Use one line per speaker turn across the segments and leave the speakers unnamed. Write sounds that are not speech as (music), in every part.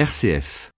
RCF.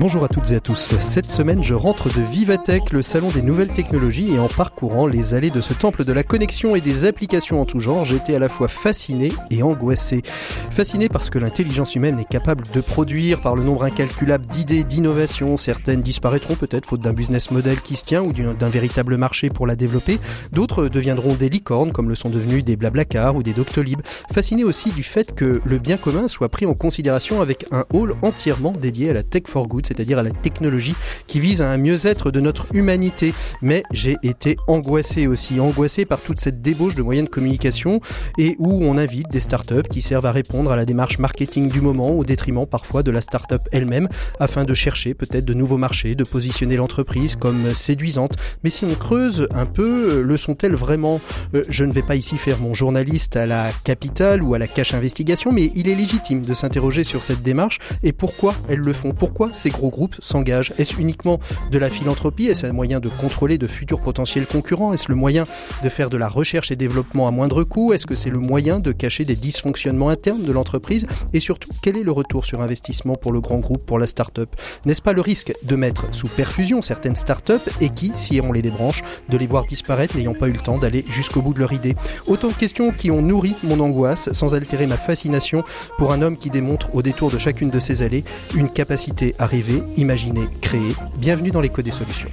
Bonjour à toutes et à tous. Cette semaine, je rentre de Vivatech, le salon des nouvelles technologies, et en parcourant les allées de ce temple de la connexion et des applications en tout genre, j'étais à la fois fasciné et angoissé. Fasciné parce que l'intelligence humaine est capable de produire par le nombre incalculable d'idées, d'innovations. Certaines disparaîtront peut-être faute d'un business model qui se tient ou d'un véritable marché pour la développer. D'autres deviendront des licornes, comme le sont devenus des Blablacar ou des Doctolib. Fasciné aussi du fait que le bien commun soit pris en considération avec un hall entièrement dédié à la tech for good c'est-à-dire à la technologie qui vise à un mieux-être de notre humanité. Mais j'ai été angoissé aussi, angoissé par toute cette débauche de moyens de communication et où on invite des startups qui servent à répondre à la démarche marketing du moment au détriment parfois de la startup elle-même afin de chercher peut-être de nouveaux marchés, de positionner l'entreprise comme séduisante. Mais si on creuse un peu, le sont-elles vraiment? Euh, Je ne vais pas ici faire mon journaliste à la capitale ou à la cache investigation, mais il est légitime de s'interroger sur cette démarche et pourquoi elles le font? Pourquoi gros groupes s'engagent. Est-ce uniquement de la philanthropie? Est-ce un moyen de contrôler de futurs potentiels concurrents? Est-ce le moyen de faire de la recherche et développement à moindre coût? Est-ce que c'est le moyen de cacher des dysfonctionnements internes de l'entreprise? Et surtout, quel est le retour sur investissement pour le grand groupe, pour la start-up? N'est-ce pas le risque de mettre sous perfusion certaines start-up et qui, si on les débranche, de les voir disparaître n'ayant pas eu le temps d'aller jusqu'au bout de leur idée? Autant de questions qui ont nourri mon angoisse sans altérer ma fascination pour un homme qui démontre au détour de chacune de ses allées une capacité à rêver imaginer, créer. Bienvenue dans l'écho des solutions.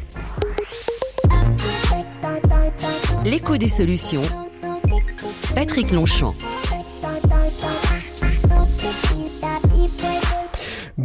L'écho des solutions. Patrick Longchamp.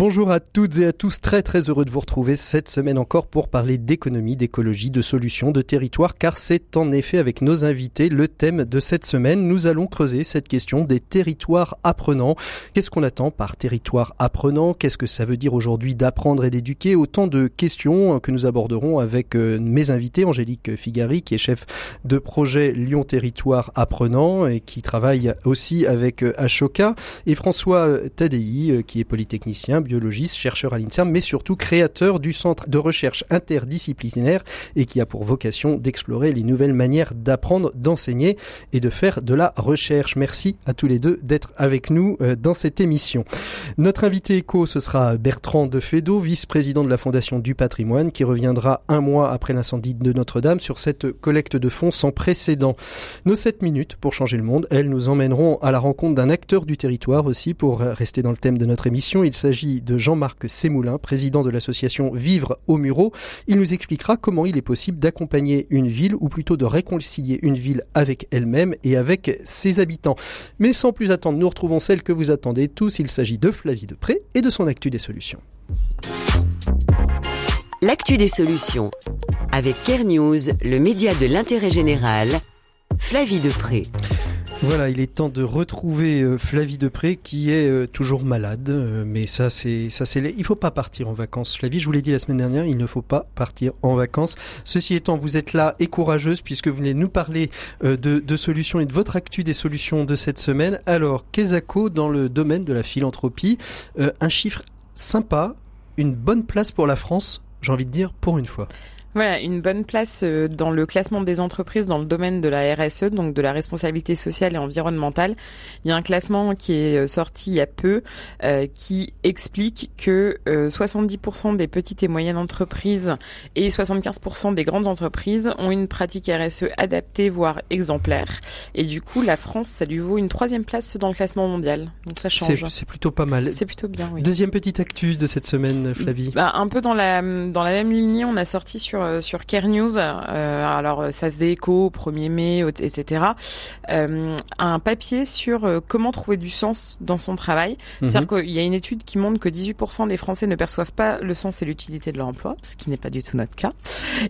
Bonjour à toutes et à tous, très très heureux de vous retrouver cette semaine encore pour parler d'économie, d'écologie, de solutions, de territoire, car c'est en effet avec nos invités le thème de cette semaine. Nous allons creuser cette question des territoires apprenants. Qu'est-ce qu'on attend par territoire apprenant? Qu'est-ce que ça veut dire aujourd'hui d'apprendre et d'éduquer? Autant de questions que nous aborderons avec euh, mes invités, Angélique Figari, qui est chef de projet Lyon Territoire Apprenant et qui travaille aussi avec euh, Ashoka, et François Tadei, euh, qui est polytechnicien biologiste, chercheur à l'INSERM, mais surtout créateur du centre de recherche interdisciplinaire et qui a pour vocation d'explorer les nouvelles manières d'apprendre, d'enseigner et de faire de la recherche. Merci à tous les deux d'être avec nous euh, dans cette émission. Notre invité écho, ce sera Bertrand Defedo, vice-président de la Fondation du patrimoine, qui reviendra un mois après l'incendie de Notre-Dame sur cette collecte de fonds sans précédent. Nos 7 minutes pour changer le monde, elles nous emmèneront à la rencontre d'un acteur du territoire aussi pour rester dans le thème de notre émission. Il s'agit de Jean-Marc Sémoulin, président de l'association Vivre au Murau. Il nous expliquera comment il est possible d'accompagner une ville, ou plutôt de réconcilier une ville avec elle-même et avec ses habitants. Mais sans plus attendre, nous retrouvons celle que vous attendez tous. Il s'agit de Flavie Depré et de son Actu des solutions.
L'actu des solutions. Avec Care News, le média de l'intérêt général, Flavie Depré.
Voilà, il est temps de retrouver euh, Flavie Depré qui est euh, toujours malade, euh, mais ça c'est ça c'est il faut pas partir en vacances. Flavie, je vous l'ai dit la semaine dernière, il ne faut pas partir en vacances. Ceci étant, vous êtes là et courageuse puisque vous venez nous parler de, de solutions et de votre actu des solutions de cette semaine. Alors, Kesako dans le domaine de la philanthropie, un chiffre sympa, une bonne place pour la France, j'ai envie de dire pour une fois.
Voilà, une bonne place euh, dans le classement des entreprises dans le domaine de la RSE, donc de la responsabilité sociale et environnementale. Il y a un classement qui est euh, sorti il y a peu euh, qui explique que 70% des petites et moyennes entreprises et 75% des grandes entreprises ont une pratique RSE adaptée, voire exemplaire. Et du coup, la France, ça lui vaut une troisième place dans le classement mondial. Donc ça change.
C'est plutôt pas mal.
C'est plutôt bien, oui.
Deuxième petite actu de cette semaine, Flavie.
Bah, un peu dans la, dans la même lignée, on a sorti sur euh, sur Care News. Euh, alors ça faisait écho au 1er mai, etc. Euh, un papier sur comment trouver du sens dans son travail. Mhm. C'est-à-dire qu'il y a une étude qui montre que 18% des Français ne perçoivent pas le sens et l'utilité de leur emploi, ce qui n'est pas du tout notre cas.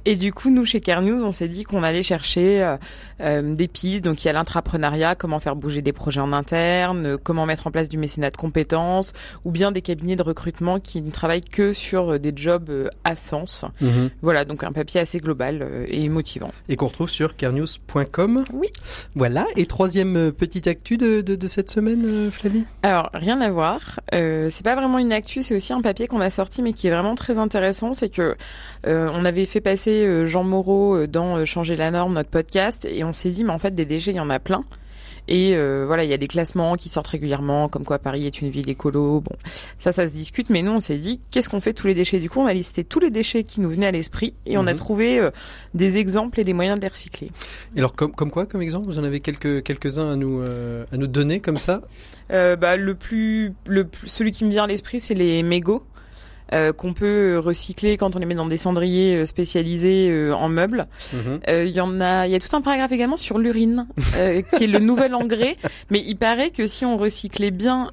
Et du coup, nous chez Care News, on s'est dit qu'on allait chercher des pistes. Donc il y a l'intrapreneuriat, comment faire bouger des projets en interne, comment mettre en place du mécénat de compétences, ou bien des cabinets de recrutement qui ne travaillent que sur des jobs à sens. Mhm. Voilà, donc donc un papier assez global et motivant.
Et qu'on retrouve sur carenews.com.
Oui.
Voilà. Et troisième petite actu de, de, de cette semaine, Flavie?
Alors, rien à voir. c'est pas vraiment une actu, c'est aussi un papier qu'on a sorti, mais qui est vraiment très intéressant. C'est que on avait fait passer Jean Moreau dans Changer la norme, notre podcast, et on s'est dit, mais en fait, des déchets, il y en a plein. Et euh, voilà, il y a des classements qui sortent régulièrement, comme quoi Paris est une ville écolo. Bon, ça, ça se discute, mais nous, on s'est dit, qu'est-ce qu'on fait tous les déchets? Du coup, on a listé tous les déchets qui nous venaient à l'esprit et on a mhm. trouvé euh, des exemples et des moyens de les recycler.
Et alors, comme, comme quoi, comme exemple, vous en avez quelques quelques-uns à nous euh, à nous donner comme ça?
Bah, le plus le celui qui me vient à l'esprit, c'est les mégots. Euh, qu'on peut recycler quand on les met dans des cendriers euh, spécialisés euh, en meubles. Mhm. Il y en a, il y a tout un paragraphe également sur l'urine, qui est le nouvel engrais. (laughs) Mais il paraît que si on recyclait bien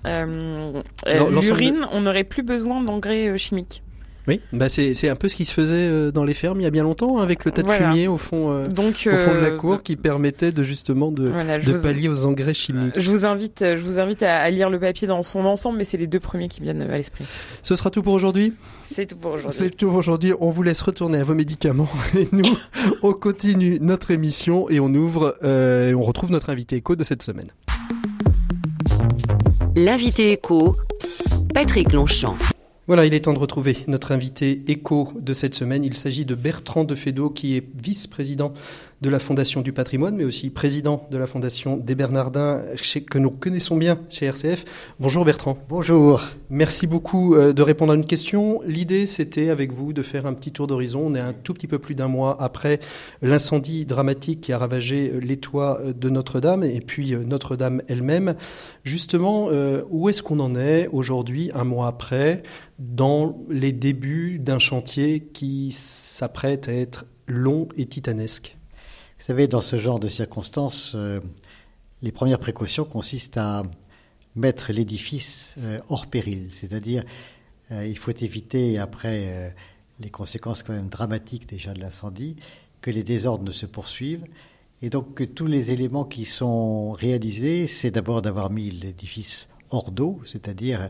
l'urine, on n'aurait plus besoin d'engrais chimiques.
Oui, bah c'est un peu ce qui se faisait euh, dans les fermes il y a bien longtemps, hein, avec le tas de fumier au fond, euh, Donc, au fond de la euh, cour, qui permettait de justement de, de pallier aux engrais chimiques.
Je vous invite, je vous invite à, lire le papier dans son ensemble, mais c'est les deux premiers qui viennent à l'esprit.
Ce sera tout pour aujourd'hui.
C'est tout pour aujourd'hui.
C'est tout pour aujourd'hui. On vous laisse retourner à vos médicaments (laughs) et nous, on continue notre émission et on ouvre, et on retrouve notre invité éco de cette semaine.
L'invité éco, Patrick Longchamp.
Voilà, il est temps de retrouver notre invité écho de cette semaine. Il s'agit de Bertrand Defedo, qui est vice-président de la Fondation du patrimoine, mais aussi président de la Fondation des Bernardins, que nous connaissons bien chez RCF. Bonjour Bertrand.
Bonjour.
Merci beaucoup euh, de répondre à une question. L'idée, c'était avec vous de faire un petit tour d'horizon. On est un tout petit peu plus d'un mois après l'incendie dramatique qui a ravagé euh, les toits euh, de Notre-Dame et puis Notre-Dame elle-même. Justement, où est-ce qu'on en est aujourd'hui, un mois après, dans les débuts d'un chantier qui s'apprête à être long et titanesque?
Savez, dans ce genre de circonstances, euh, les premières précautions consistent à mettre l'édifice euh, hors péril, c'est-à-dire euh, il faut éviter, après les conséquences quand même dramatiques déjà de l'incendie, que les désordres ne se poursuivent. Et donc que tous les éléments qui sont réalisés, c'est d'abord d'avoir mis l'édifice hors d'eau, c'est-à-dire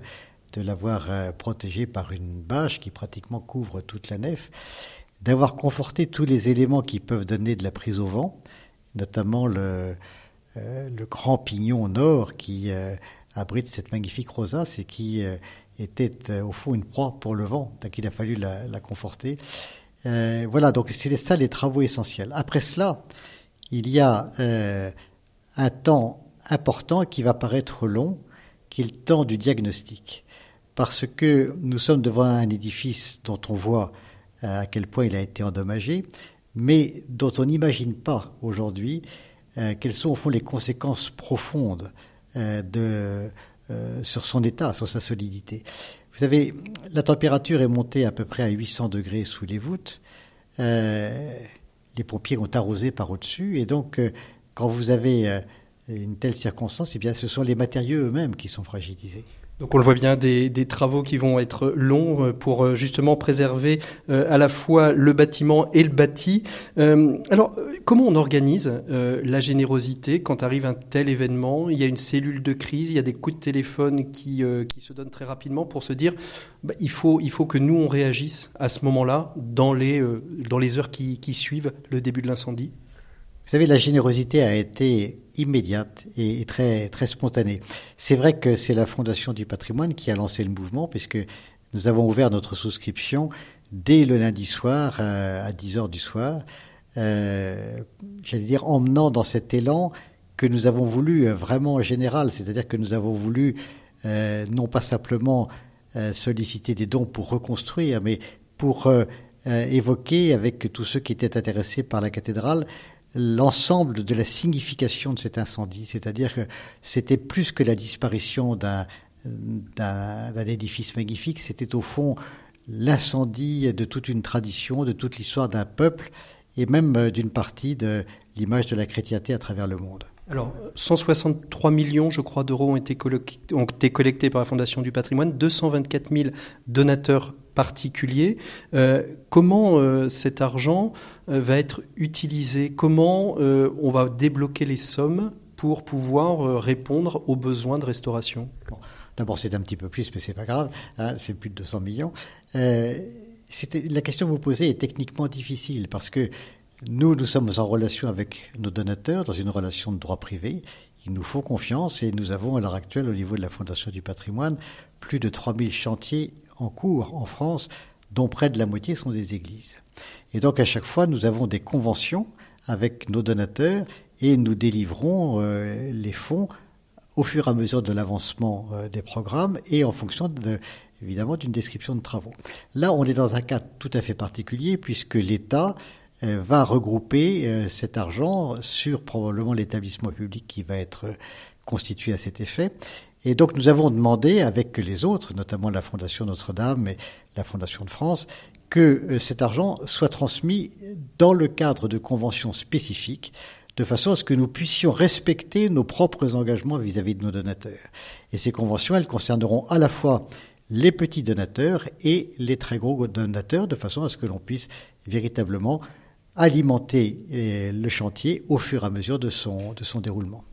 de l'avoir protégé par une bâche qui pratiquement couvre toute la nef d'avoir conforté tous les éléments qui peuvent donner de la prise au vent, notamment le, euh, grand pignon nord qui euh, abrite cette magnifique rosace et qui euh, était au fond une proie pour le vent, donc il a fallu la, la conforter. voilà, donc c'est ça les travaux essentiels. Après cela, il y a un temps important qui va paraître long, qui est le temps du diagnostic. Parce que nous sommes devant un édifice dont on voit à quel point il a été endommagé, mais dont on n'imagine pas aujourd'hui euh, quelles sont au fond les conséquences profondes euh, de, euh, sur son état, sur sa solidité. Vous savez, la température est montée à peu près à 800 degrés sous les voûtes. les pompiers ont arrosé par au-dessus, et donc quand vous avez une telle circonstance, eh bien, ce sont les matériaux eux-mêmes qui sont fragilisés.
Donc on le voit bien, des, travaux qui vont être longs euh, pour euh, justement préserver euh, à la fois le bâtiment et le bâti. alors comment on organise la générosité quand arrive un tel événement? Il y a une cellule de crise, il y a des coups de téléphone qui, qui se donnent très rapidement pour se dire bah, il, faut, il faut que nous on réagisse à ce moment-là dans les, dans les heures qui, qui suivent le début de l'incendie?
Vous savez, la générosité a été immédiate et très, très spontanée. C'est vrai que c'est la Fondation du patrimoine qui a lancé le mouvement, puisque nous avons ouvert notre souscription dès le lundi soir euh, à 10 heures du soir, euh, j'allais dire emmenant dans cet élan que nous avons voulu euh, vraiment général, c'est-à-dire que nous avons voulu non pas simplement solliciter des dons pour reconstruire, mais pour évoquer avec tous ceux qui étaient intéressés par la cathédrale l'ensemble de la signification de cet incendie, c'est-à-dire que c'était plus que la disparition d'un édifice magnifique, c'était au fond l'incendie de toute une tradition, de toute l'histoire d'un peuple et même euh, d'une partie de l'image de la chrétienté à travers le monde.
Alors, 163 millions, je crois, d'euros ont, été collectés par la Fondation du patrimoine, 224 000 donateurs particuliers. Euh, comment euh, cet argent euh, va être utilisé? Comment on va débloquer les sommes pour pouvoir répondre aux besoins de restauration?
D'abord, c'est un petit peu plus, mais c'est pas grave. Hein, c'est plus de 200 millions la question que vous posez est techniquement difficile parce que nous, nous sommes en relation avec nos donateurs dans une relation de droit privé. Ils nous font confiance et nous avons à l'heure actuelle au niveau de la Fondation du patrimoine plus de 3000 chantiers en cours en France dont près de la moitié sont des églises. Et donc à chaque fois, nous avons des conventions avec nos donateurs et nous délivrons euh, les fonds au fur et à mesure de l'avancement euh, des programmes et en fonction de, évidemment d'une description de travaux. Là, on est dans un cas tout à fait particulier puisque l'État euh, va regrouper cet argent sur probablement l'établissement public qui va être constitué à cet effet. Et donc nous avons demandé avec les autres, notamment la Fondation Notre-Dame et la Fondation de France, que euh, cet argent soit transmis dans le cadre de conventions spécifiques, de façon à ce que nous puissions respecter nos propres engagements vis-à-vis de nos donateurs. Et ces conventions, elles concerneront à la fois les petits donateurs et les très gros donateurs, de façon à ce que l'on puisse véritablement alimenter euh, le chantier au fur et à mesure de son, de son déroulement.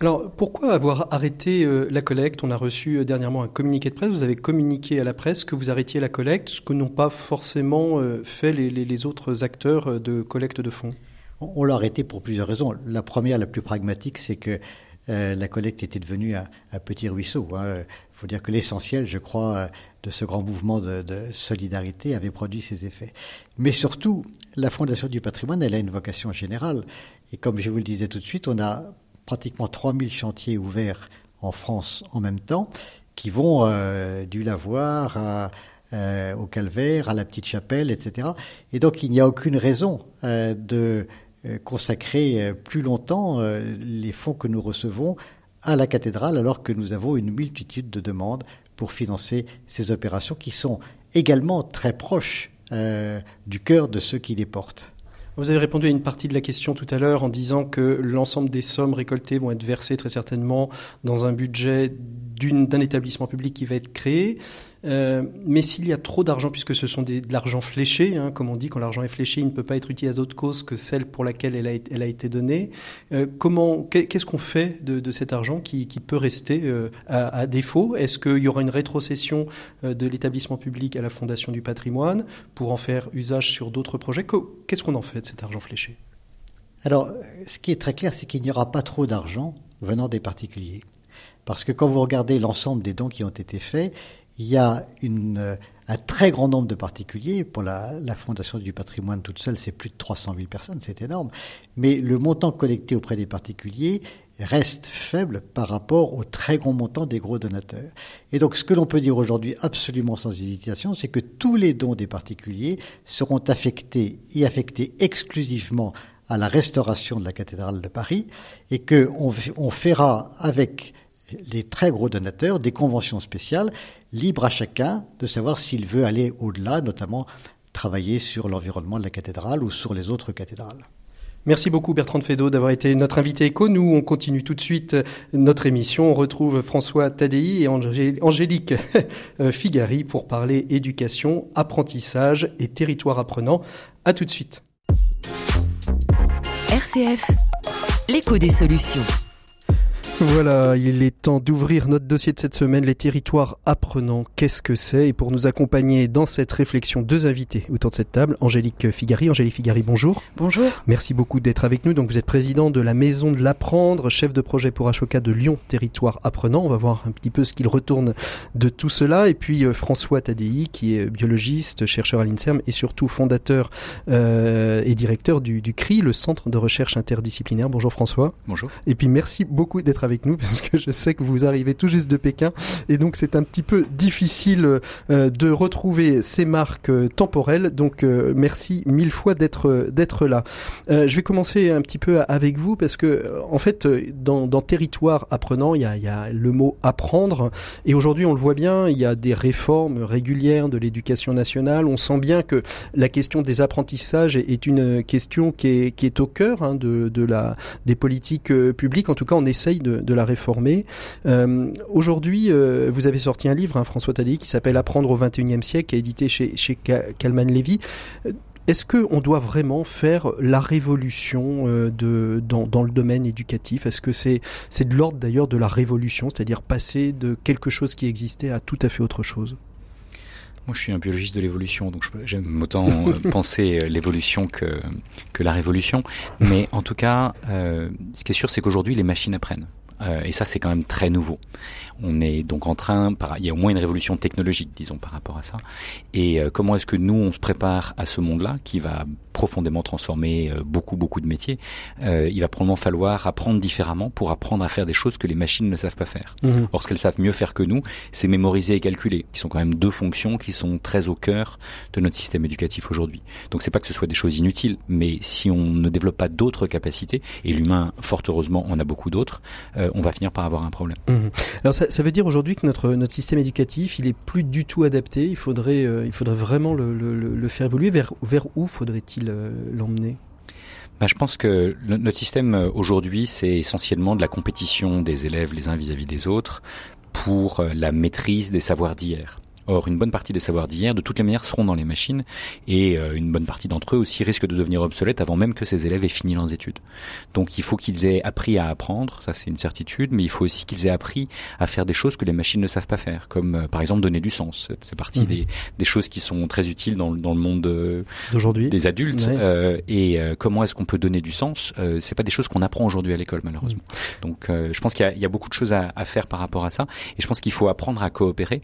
Alors pourquoi avoir arrêté euh, la collecte? On a reçu euh, dernièrement un communiqué de presse, vous avez communiqué à la presse que vous arrêtiez la collecte, ce que n'ont pas forcément euh, fait les, autres acteurs de collecte de fonds.
On, l'a arrêté pour plusieurs raisons. La première, la plus pragmatique, c'est que la collecte était devenue un, petit ruisseau. Il hein. faut dire que l'essentiel, je crois, de ce grand mouvement de, de, solidarité avait produit ses effets. Mais surtout, la Fondation du patrimoine, elle a une vocation générale. Et comme je vous le disais tout de suite, on a pratiquement 3000 chantiers ouverts en France en même temps, qui vont euh, du lavoir euh, au calvaire, à la petite chapelle, etc. Et donc il n'y a aucune raison euh, de consacrer plus longtemps les fonds que nous recevons à la cathédrale alors que nous avons une multitude de demandes pour financer ces opérations qui sont également très proches du cœur de ceux qui les portent.
Vous avez répondu à une partie de la question tout à l'heure en disant que l'ensemble des sommes récoltées vont être versées très certainement dans un budget d'un établissement public qui va être créé. Euh, mais s'il y a trop d'argent, puisque ce sont de l'argent fléché, hein, comme on dit, quand l'argent est fléché, il ne peut pas être utilisé à d'autres causes que celle pour laquelle elle a, été donnée. Euh, qu'est-ce qu'on fait de, cet argent qui, peut rester euh, à, défaut? Est-ce qu'il y aura une rétrocession de l'établissement public à la Fondation du patrimoine pour en faire usage sur d'autres projets? Qu'est-ce qu'on en fait de cet argent fléché?
Alors, ce qui est très clair, c'est qu'il n'y aura pas trop d'argent venant des particuliers. Parce que quand vous regardez l'ensemble des dons qui ont été faits, il y a une, un très grand nombre de particuliers. Pour la, Fondation du patrimoine toute seule, c'est plus de 300 000 personnes, c'est énorme. Mais le montant collecté auprès des particuliers reste faible par rapport au très grand montant des gros donateurs. Et donc ce que l'on peut dire aujourd'hui absolument sans hésitation, c'est que tous les dons des particuliers seront affectés et affectés exclusivement à la restauration de la cathédrale de Paris et qu'on on fera avec les très gros donateurs des conventions spéciales, libres à chacun de savoir s'il veut aller au-delà, notamment travailler sur l'environnement de la cathédrale ou sur les autres cathédrales.
Merci beaucoup Bertrand Fédot d'avoir été notre invité éco. Nous, on continue tout de suite notre émission. On retrouve François Tadei et Angélique (laughs) euh, Figari pour parler éducation, apprentissage et territoire apprenant. À tout de suite.
RCF, l'écho des solutions.
Voilà, il est temps d'ouvrir notre dossier de cette semaine, les territoires apprenants. Qu'est-ce que c'est? Et pour nous accompagner dans cette réflexion, deux invités autour de cette table. Angélique Figari. Angélique Figari, bonjour.
Bonjour.
Merci beaucoup d'être avec nous. Donc vous êtes président de la Maison de l'Apprendre, chef de projet pour Ashoka de Lyon, territoire apprenant. On va voir un petit peu ce qu'il retourne de tout cela. Et puis euh, François Tadei, qui est biologiste, chercheur à l'INSERM et surtout fondateur euh, et directeur du, du CRI, le Centre de recherche interdisciplinaire. Bonjour François.
Bonjour.
Et puis merci beaucoup d'être avec nous (laughs) parce que je sais que vous arrivez tout juste de Pékin et donc c'est un petit peu difficile euh, de retrouver ces marques euh, temporelles. Donc euh, merci mille fois d'être d'être là. je vais commencer un petit peu avec vous parce que en fait dans, dans territoire apprenant il y a, y a le mot apprendre et aujourd'hui on le voit bien il y a des réformes régulières de l'éducation nationale. On sent bien que la question des apprentissages est une question qui est, qui est au cœur hein, de, de la des politiques publiques. En tout cas on essaye de, de la réformer. Euh, aujourd'hui, euh, vous avez sorti un livre, hein, François Tadei, qui s'appelle Apprendre au XXIe siècle, qui est édité chez, chez Kalman Levy. Euh, est-ce qu'on doit vraiment faire la révolution de, dans, dans, le domaine éducatif? Est-ce que c'est c'est de l'ordre d'ailleurs de la révolution, c'est-à-dire passer de quelque chose qui existait à tout à fait autre chose?
Moi, je suis un biologiste de l'évolution, donc j'aime autant (laughs) penser l'évolution que, que la révolution. Mais en tout cas, ce qui est sûr, c'est qu'aujourd'hui, les machines apprennent. Et ça, c'est quand même très nouveau. On est donc en train, il y a au moins une révolution technologique, disons, par rapport à ça. Et euh, comment est-ce que nous, on se prépare à ce monde-là qui va profondément transformer euh, beaucoup, beaucoup de métiers euh, Il va probablement falloir apprendre différemment pour apprendre à faire des choses que les machines ne savent pas faire. Mhm. Or, ce qu'elles savent mieux faire que nous, c'est mémoriser et calculer, qui sont quand même deux fonctions qui sont très au cœur de notre système éducatif aujourd'hui. Donc, c'est pas que ce soit des choses inutiles, mais si on ne développe pas d'autres capacités, et l'humain, fort heureusement, en a beaucoup d'autres, on va finir par avoir un problème.
Mhm. Alors, ça, ça, veut dire aujourd'hui que notre, notre système éducatif, il est plus du tout adapté. Il faudrait, euh, il faudrait vraiment le, le, faire évoluer. Vers, vers où faudrait-il euh, l'emmener?
Bah, je pense que notre système euh, aujourd'hui, c'est essentiellement de la compétition des élèves les uns vis-à-vis -vis des autres pour la maîtrise des savoirs d'hier. Or, une bonne partie des savoirs d'hier, de toutes les manières, seront dans les machines, et euh, une bonne partie d'entre eux aussi risquent de devenir obsolètes avant même que ces élèves aient fini leurs études. Donc, il faut qu'ils aient appris à apprendre, ça c'est une certitude, mais il faut aussi qu'ils aient appris à faire des choses que les machines ne savent pas faire, comme euh, par exemple donner du sens. C'est partie mhm. des, des, choses qui sont très utiles dans, dans le monde euh, d'aujourd'hui des adultes. et comment est-ce qu'on peut donner du sens C'est pas des choses qu'on apprend aujourd'hui à l'école, malheureusement. Mhm. Donc, je pense qu'il y, y, a beaucoup de choses à, à faire par rapport à ça, et je pense qu'il faut apprendre à coopérer.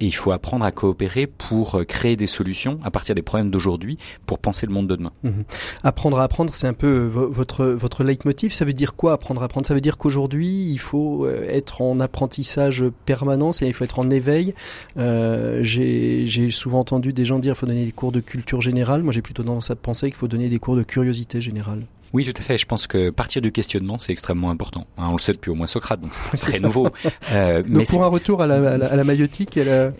Et il faut apprendre à coopérer pour euh, créer des solutions à partir des problèmes d'aujourd'hui pour penser le monde de demain.
Mhm. Apprendre à apprendre, c'est un peu euh, votre votre leitmotiv. Ça veut dire quoi apprendre à apprendre? Ça veut dire qu'aujourd'hui, il faut euh, être en apprentissage permanent, il faut être en éveil. Euh, j'ai souvent entendu des gens dire qu'il faut donner des cours de culture générale. Moi, j'ai plutôt tendance à penser qu'il faut donner des cours de curiosité générale.
Oui, tout à fait. Je pense que partir du questionnement, c'est extrêmement important. Hein, on le sait depuis au moins Socrate, donc c'est (laughs) très nouveau.
Euh, donc mais pour un retour à la, à la, à la maïotique, la...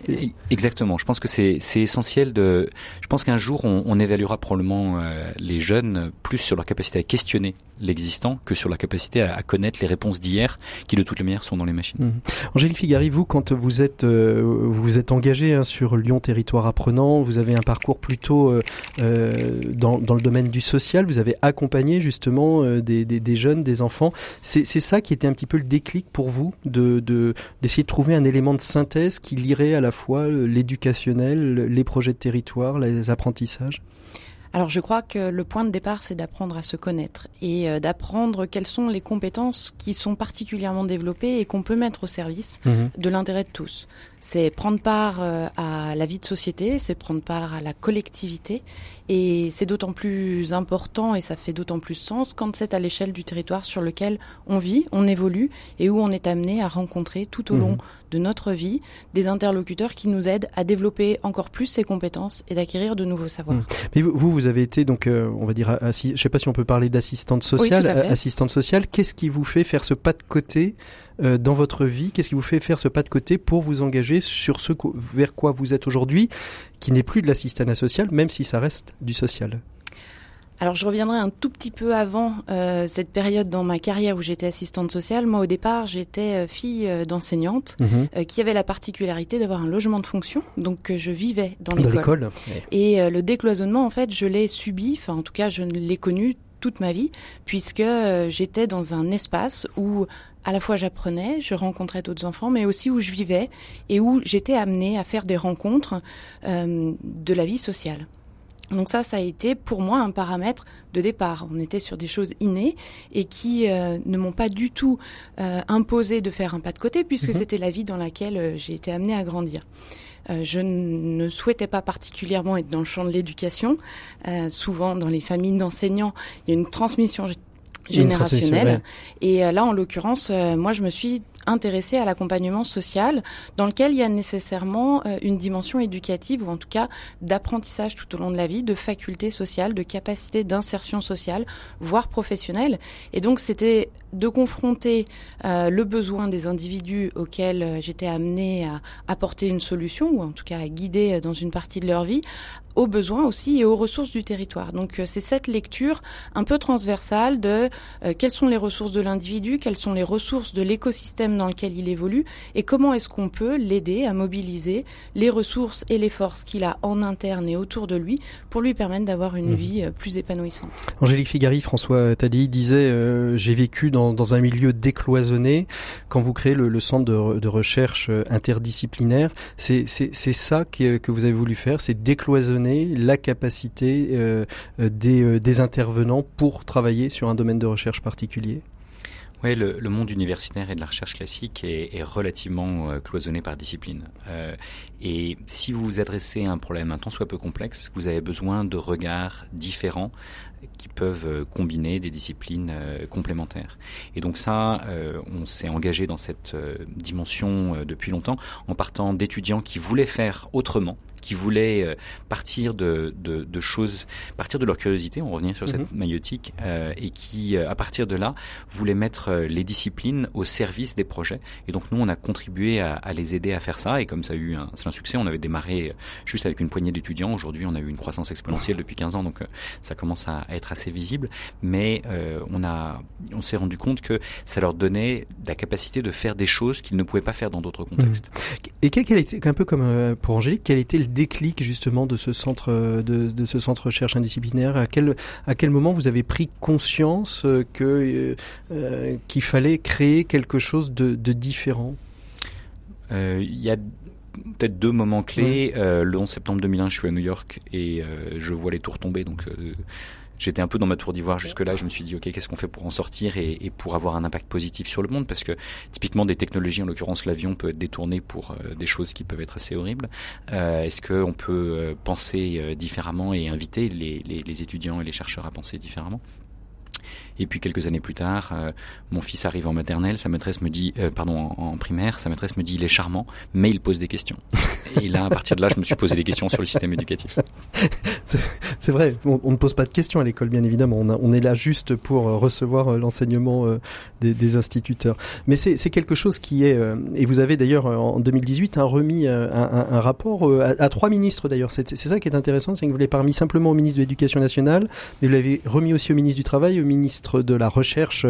exactement. Je pense que c'est essentiel de. Je pense qu'un jour, on, on, évaluera probablement euh, les jeunes plus sur leur capacité à questionner l'existant que sur la capacité à, connaître les réponses d'hier, qui de toutes les manières sont dans les machines. Mmh.
Angélique Figari, vous, quand vous êtes euh, vous êtes engagé hein, sur Lyon Territoire Apprenant, vous avez un parcours plutôt euh, euh, dans, dans le domaine du social. Vous avez accompagné justement euh, des, des, jeunes, des enfants. C'est ça qui était un petit peu le déclic pour vous de d'essayer de, de, trouver un élément de synthèse qui lirait à la fois l'éducationnel, les projets de territoire, les apprentissages?
Alors je crois que le point de départ, c'est d'apprendre à se connaître et euh, d'apprendre quelles sont les compétences qui sont particulièrement développées et qu'on peut mettre au service mhm. de l'intérêt de tous. C'est prendre part à la vie de société, c'est prendre part à la collectivité et c'est d'autant plus important et ça fait d'autant plus sens quand c'est à l'échelle du territoire sur lequel on vit, on évolue et où on est amené à rencontrer tout au long mhm. de notre vie des interlocuteurs qui nous aident à développer encore plus ces compétences et d'acquérir de nouveaux savoirs. Mhm.
Mais vous, vous avez été donc, euh, on va dire, je sais pas si on peut parler d'assistante sociale. assistante sociale, qu'est-ce qui vous fait faire ce pas de côté euh, dans votre vie Qu'est-ce qui vous fait faire ce pas de côté pour vous engager sur ce vers quoi vous êtes aujourd'hui, qui n'est plus de l'assistanat social, même si ça reste du social?
Alors je reviendrai un tout petit peu avant euh, cette période dans ma carrière où j'étais assistante sociale. Moi au départ j'étais euh, fille d'enseignante mhm. qui avait la particularité d'avoir un logement de fonction, donc je vivais dans l'école. Et le décloisonnement en fait je l'ai subi, enfin en tout cas je l'ai connu toute ma vie, puisque j'étais dans un espace où à la fois j'apprenais, je rencontrais d'autres enfants, mais aussi où je vivais et où j'étais amenée à faire des rencontres euh, de la vie sociale. Donc ça, ça a été pour moi un paramètre de départ. On était sur des choses innées et qui euh, ne m'ont pas du tout euh, imposé de faire un pas de côté puisque mhm. c'était la vie dans laquelle j'ai été amenée à grandir. Euh, je ne souhaitais pas particulièrement être dans le champ de l'éducation. souvent, dans les familles d'enseignants, il y a une transmission générationnelle. Et euh, là, en l'occurrence, euh, moi, je me suis intéressée à l'accompagnement social, dans lequel il y a nécessairement euh, une dimension éducative, ou en tout cas d'apprentissage tout au long de la vie, de facultés sociales, de capacités d'insertion sociale, voire professionnelle. Et donc, c'était de confronter le besoin des individus auxquels j'étais amenée à apporter une solution, ou en tout cas à guider dans une partie de leur vie, aux besoins aussi et aux ressources du territoire. Donc euh, c'est cette lecture un peu transversale de euh, quelles sont les ressources de l'individu, quelles sont les ressources de l'écosystème dans lequel il évolue et comment est-ce qu'on peut l'aider à mobiliser les ressources et les forces qu'il a en interne et autour de lui pour lui permettre d'avoir une mmh. vie euh, plus épanouissante.
Angélique Figari, François Taddy disait j'ai vécu dans, dans, un milieu décloisonné, quand vous créez le, le centre de, de, recherche interdisciplinaire, c'est ça que, que, vous avez voulu faire, c'est décloisonner la capacité euh, des, des intervenants pour travailler sur un domaine de recherche particulier.
Oui, le, monde universitaire et de la recherche classique est, relativement euh, cloisonné par discipline. Euh, et si vous vous adressez à un problème un tant soit peu complexe, vous avez besoin de regards différents qui peuvent euh, combiner des disciplines euh, complémentaires. Et donc ça, on s'est engagé dans cette dimension depuis longtemps en partant d'étudiants qui voulaient faire autrement qui voulaient euh, partir de, de, de, choses, partir de leur curiosité, on revient sur cette mhm. maïotique, euh, et qui, euh, à partir de là, voulaient mettre les disciplines au service des projets. Et donc nous, on a contribué à, à les aider à faire ça, et comme ça a eu un, un succès, on avait démarré juste avec une poignée d'étudiants. Aujourd'hui, on a eu une croissance exponentielle depuis 15 ans, donc ça commence à, être assez visible. Mais on a, on s'est rendu compte que ça leur donnait la capacité de faire des choses qu'ils ne pouvaient pas faire dans d'autres contextes.
Mhm. Et quel, quel était, un peu comme pour Angélique, quel était le déclic justement de ce centre de, de ce centre recherche indisciplinaire? À quel à quel moment vous avez pris conscience euh, que euh, euh, qu'il fallait créer quelque chose de, de différent?
Il y a peut-être deux moments clés. le 11 septembre 2001, je suis à New York et je vois les tours tomber. Donc j'étais un peu dans ma tour d'ivoire jusque-là. Je me suis dit, OK, qu'est-ce qu'on fait pour en sortir et, et, pour avoir un impact positif sur le monde? Parce que typiquement, des technologies, en l'occurrence l'avion, peut être détourné pour euh, des choses qui peuvent être assez horribles. Euh, Est-ce qu'on peut euh, penser euh, différemment et inviter les, les, les étudiants et les chercheurs à penser différemment? Et puis quelques années plus tard, euh, mon fils arrive en maternelle, sa maîtresse me dit, euh, pardon, en, primaire, sa maîtresse me dit, il est charmant, mais il pose des questions. Et là, à partir de là, je me suis posé des questions sur le système éducatif. (laughs)
C'est vrai, on, ne pose pas de questions à l'école, bien évidemment. On, on, est là juste pour euh, recevoir l'enseignement des, des, instituteurs. Mais c'est quelque chose qui est, et vous avez d'ailleurs en 2018 un remis un, un, un rapport à, à, trois ministres d'ailleurs. C'est ça qui est intéressant, c'est que vous l'avez pas remis simplement au ministre de l'Éducation nationale, mais vous l'avez remis aussi au ministre du Travail, au ministre de la recherche,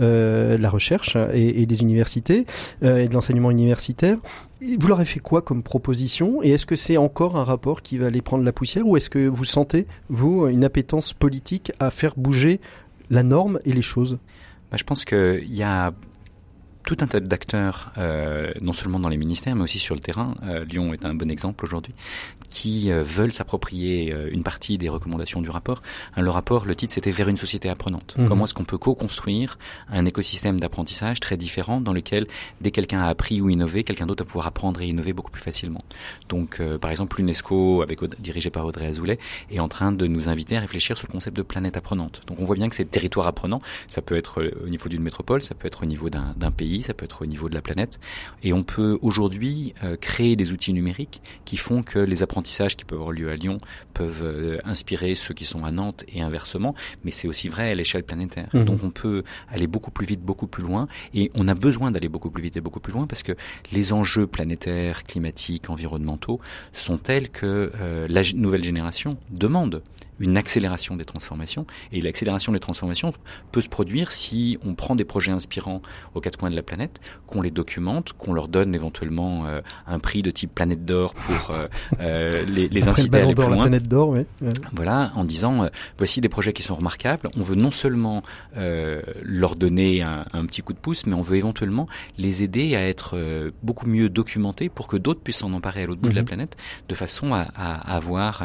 euh, la recherche et, et des universités euh, et de l'enseignement universitaire. Vous leur avez fait quoi comme proposition Et est-ce que c'est encore un rapport qui va aller prendre la poussière ou est-ce que vous sentez, vous, une appétence politique à faire bouger la norme et les choses?
Bah, Je pense qu'il y a tout un tas d'acteurs, euh, non seulement dans les ministères, mais aussi sur le terrain. Euh, Lyon est un bon exemple aujourd'hui, qui euh, veulent s'approprier euh, une partie des recommandations du rapport. Hein, le rapport, le titre, c'était vers une société apprenante. Mhm. Comment est-ce qu'on peut co-construire un écosystème d'apprentissage très différent dans lequel, dès quelqu'un a appris ou innové, quelqu'un d'autre va pouvoir apprendre et innover beaucoup plus facilement? Donc, euh, par exemple, l'UNESCO, avec dirigé par Audrey Azoulay, est en train de nous inviter à réfléchir sur le concept de planète apprenante. Donc, on voit bien que c'est territoire apprenant. Ça peut être au niveau d'une métropole, ça peut être au niveau d'un pays ça peut être au niveau de la planète. Et on peut aujourd'hui euh, créer des outils numériques qui font que les apprentissages qui peuvent avoir lieu à Lyon peuvent euh, inspirer ceux qui sont à Nantes et inversement, mais c'est aussi vrai à l'échelle planétaire. Mmh. Donc on peut aller beaucoup plus vite, beaucoup plus loin, et on a besoin d'aller beaucoup plus vite et beaucoup plus loin parce que les enjeux planétaires, climatiques, environnementaux sont tels que euh, la nouvelle génération demande une accélération des transformations. Et l'accélération des transformations peut se produire si on prend des projets inspirants aux quatre coins de la planète, qu'on les documente, qu'on leur donne éventuellement euh, un prix de type planète d'or pour euh, euh (laughs) les, les inciter à aller plus loin. La
planète d'or, oui.
Voilà, en disant euh, voici des projets qui sont remarquables. On veut non seulement euh, leur donner un, un, petit coup de pouce, mais on veut éventuellement les aider à être beaucoup mieux documentés pour que d'autres puissent s'en emparer à l'autre bout de la mhm. planète, de façon à, à avoir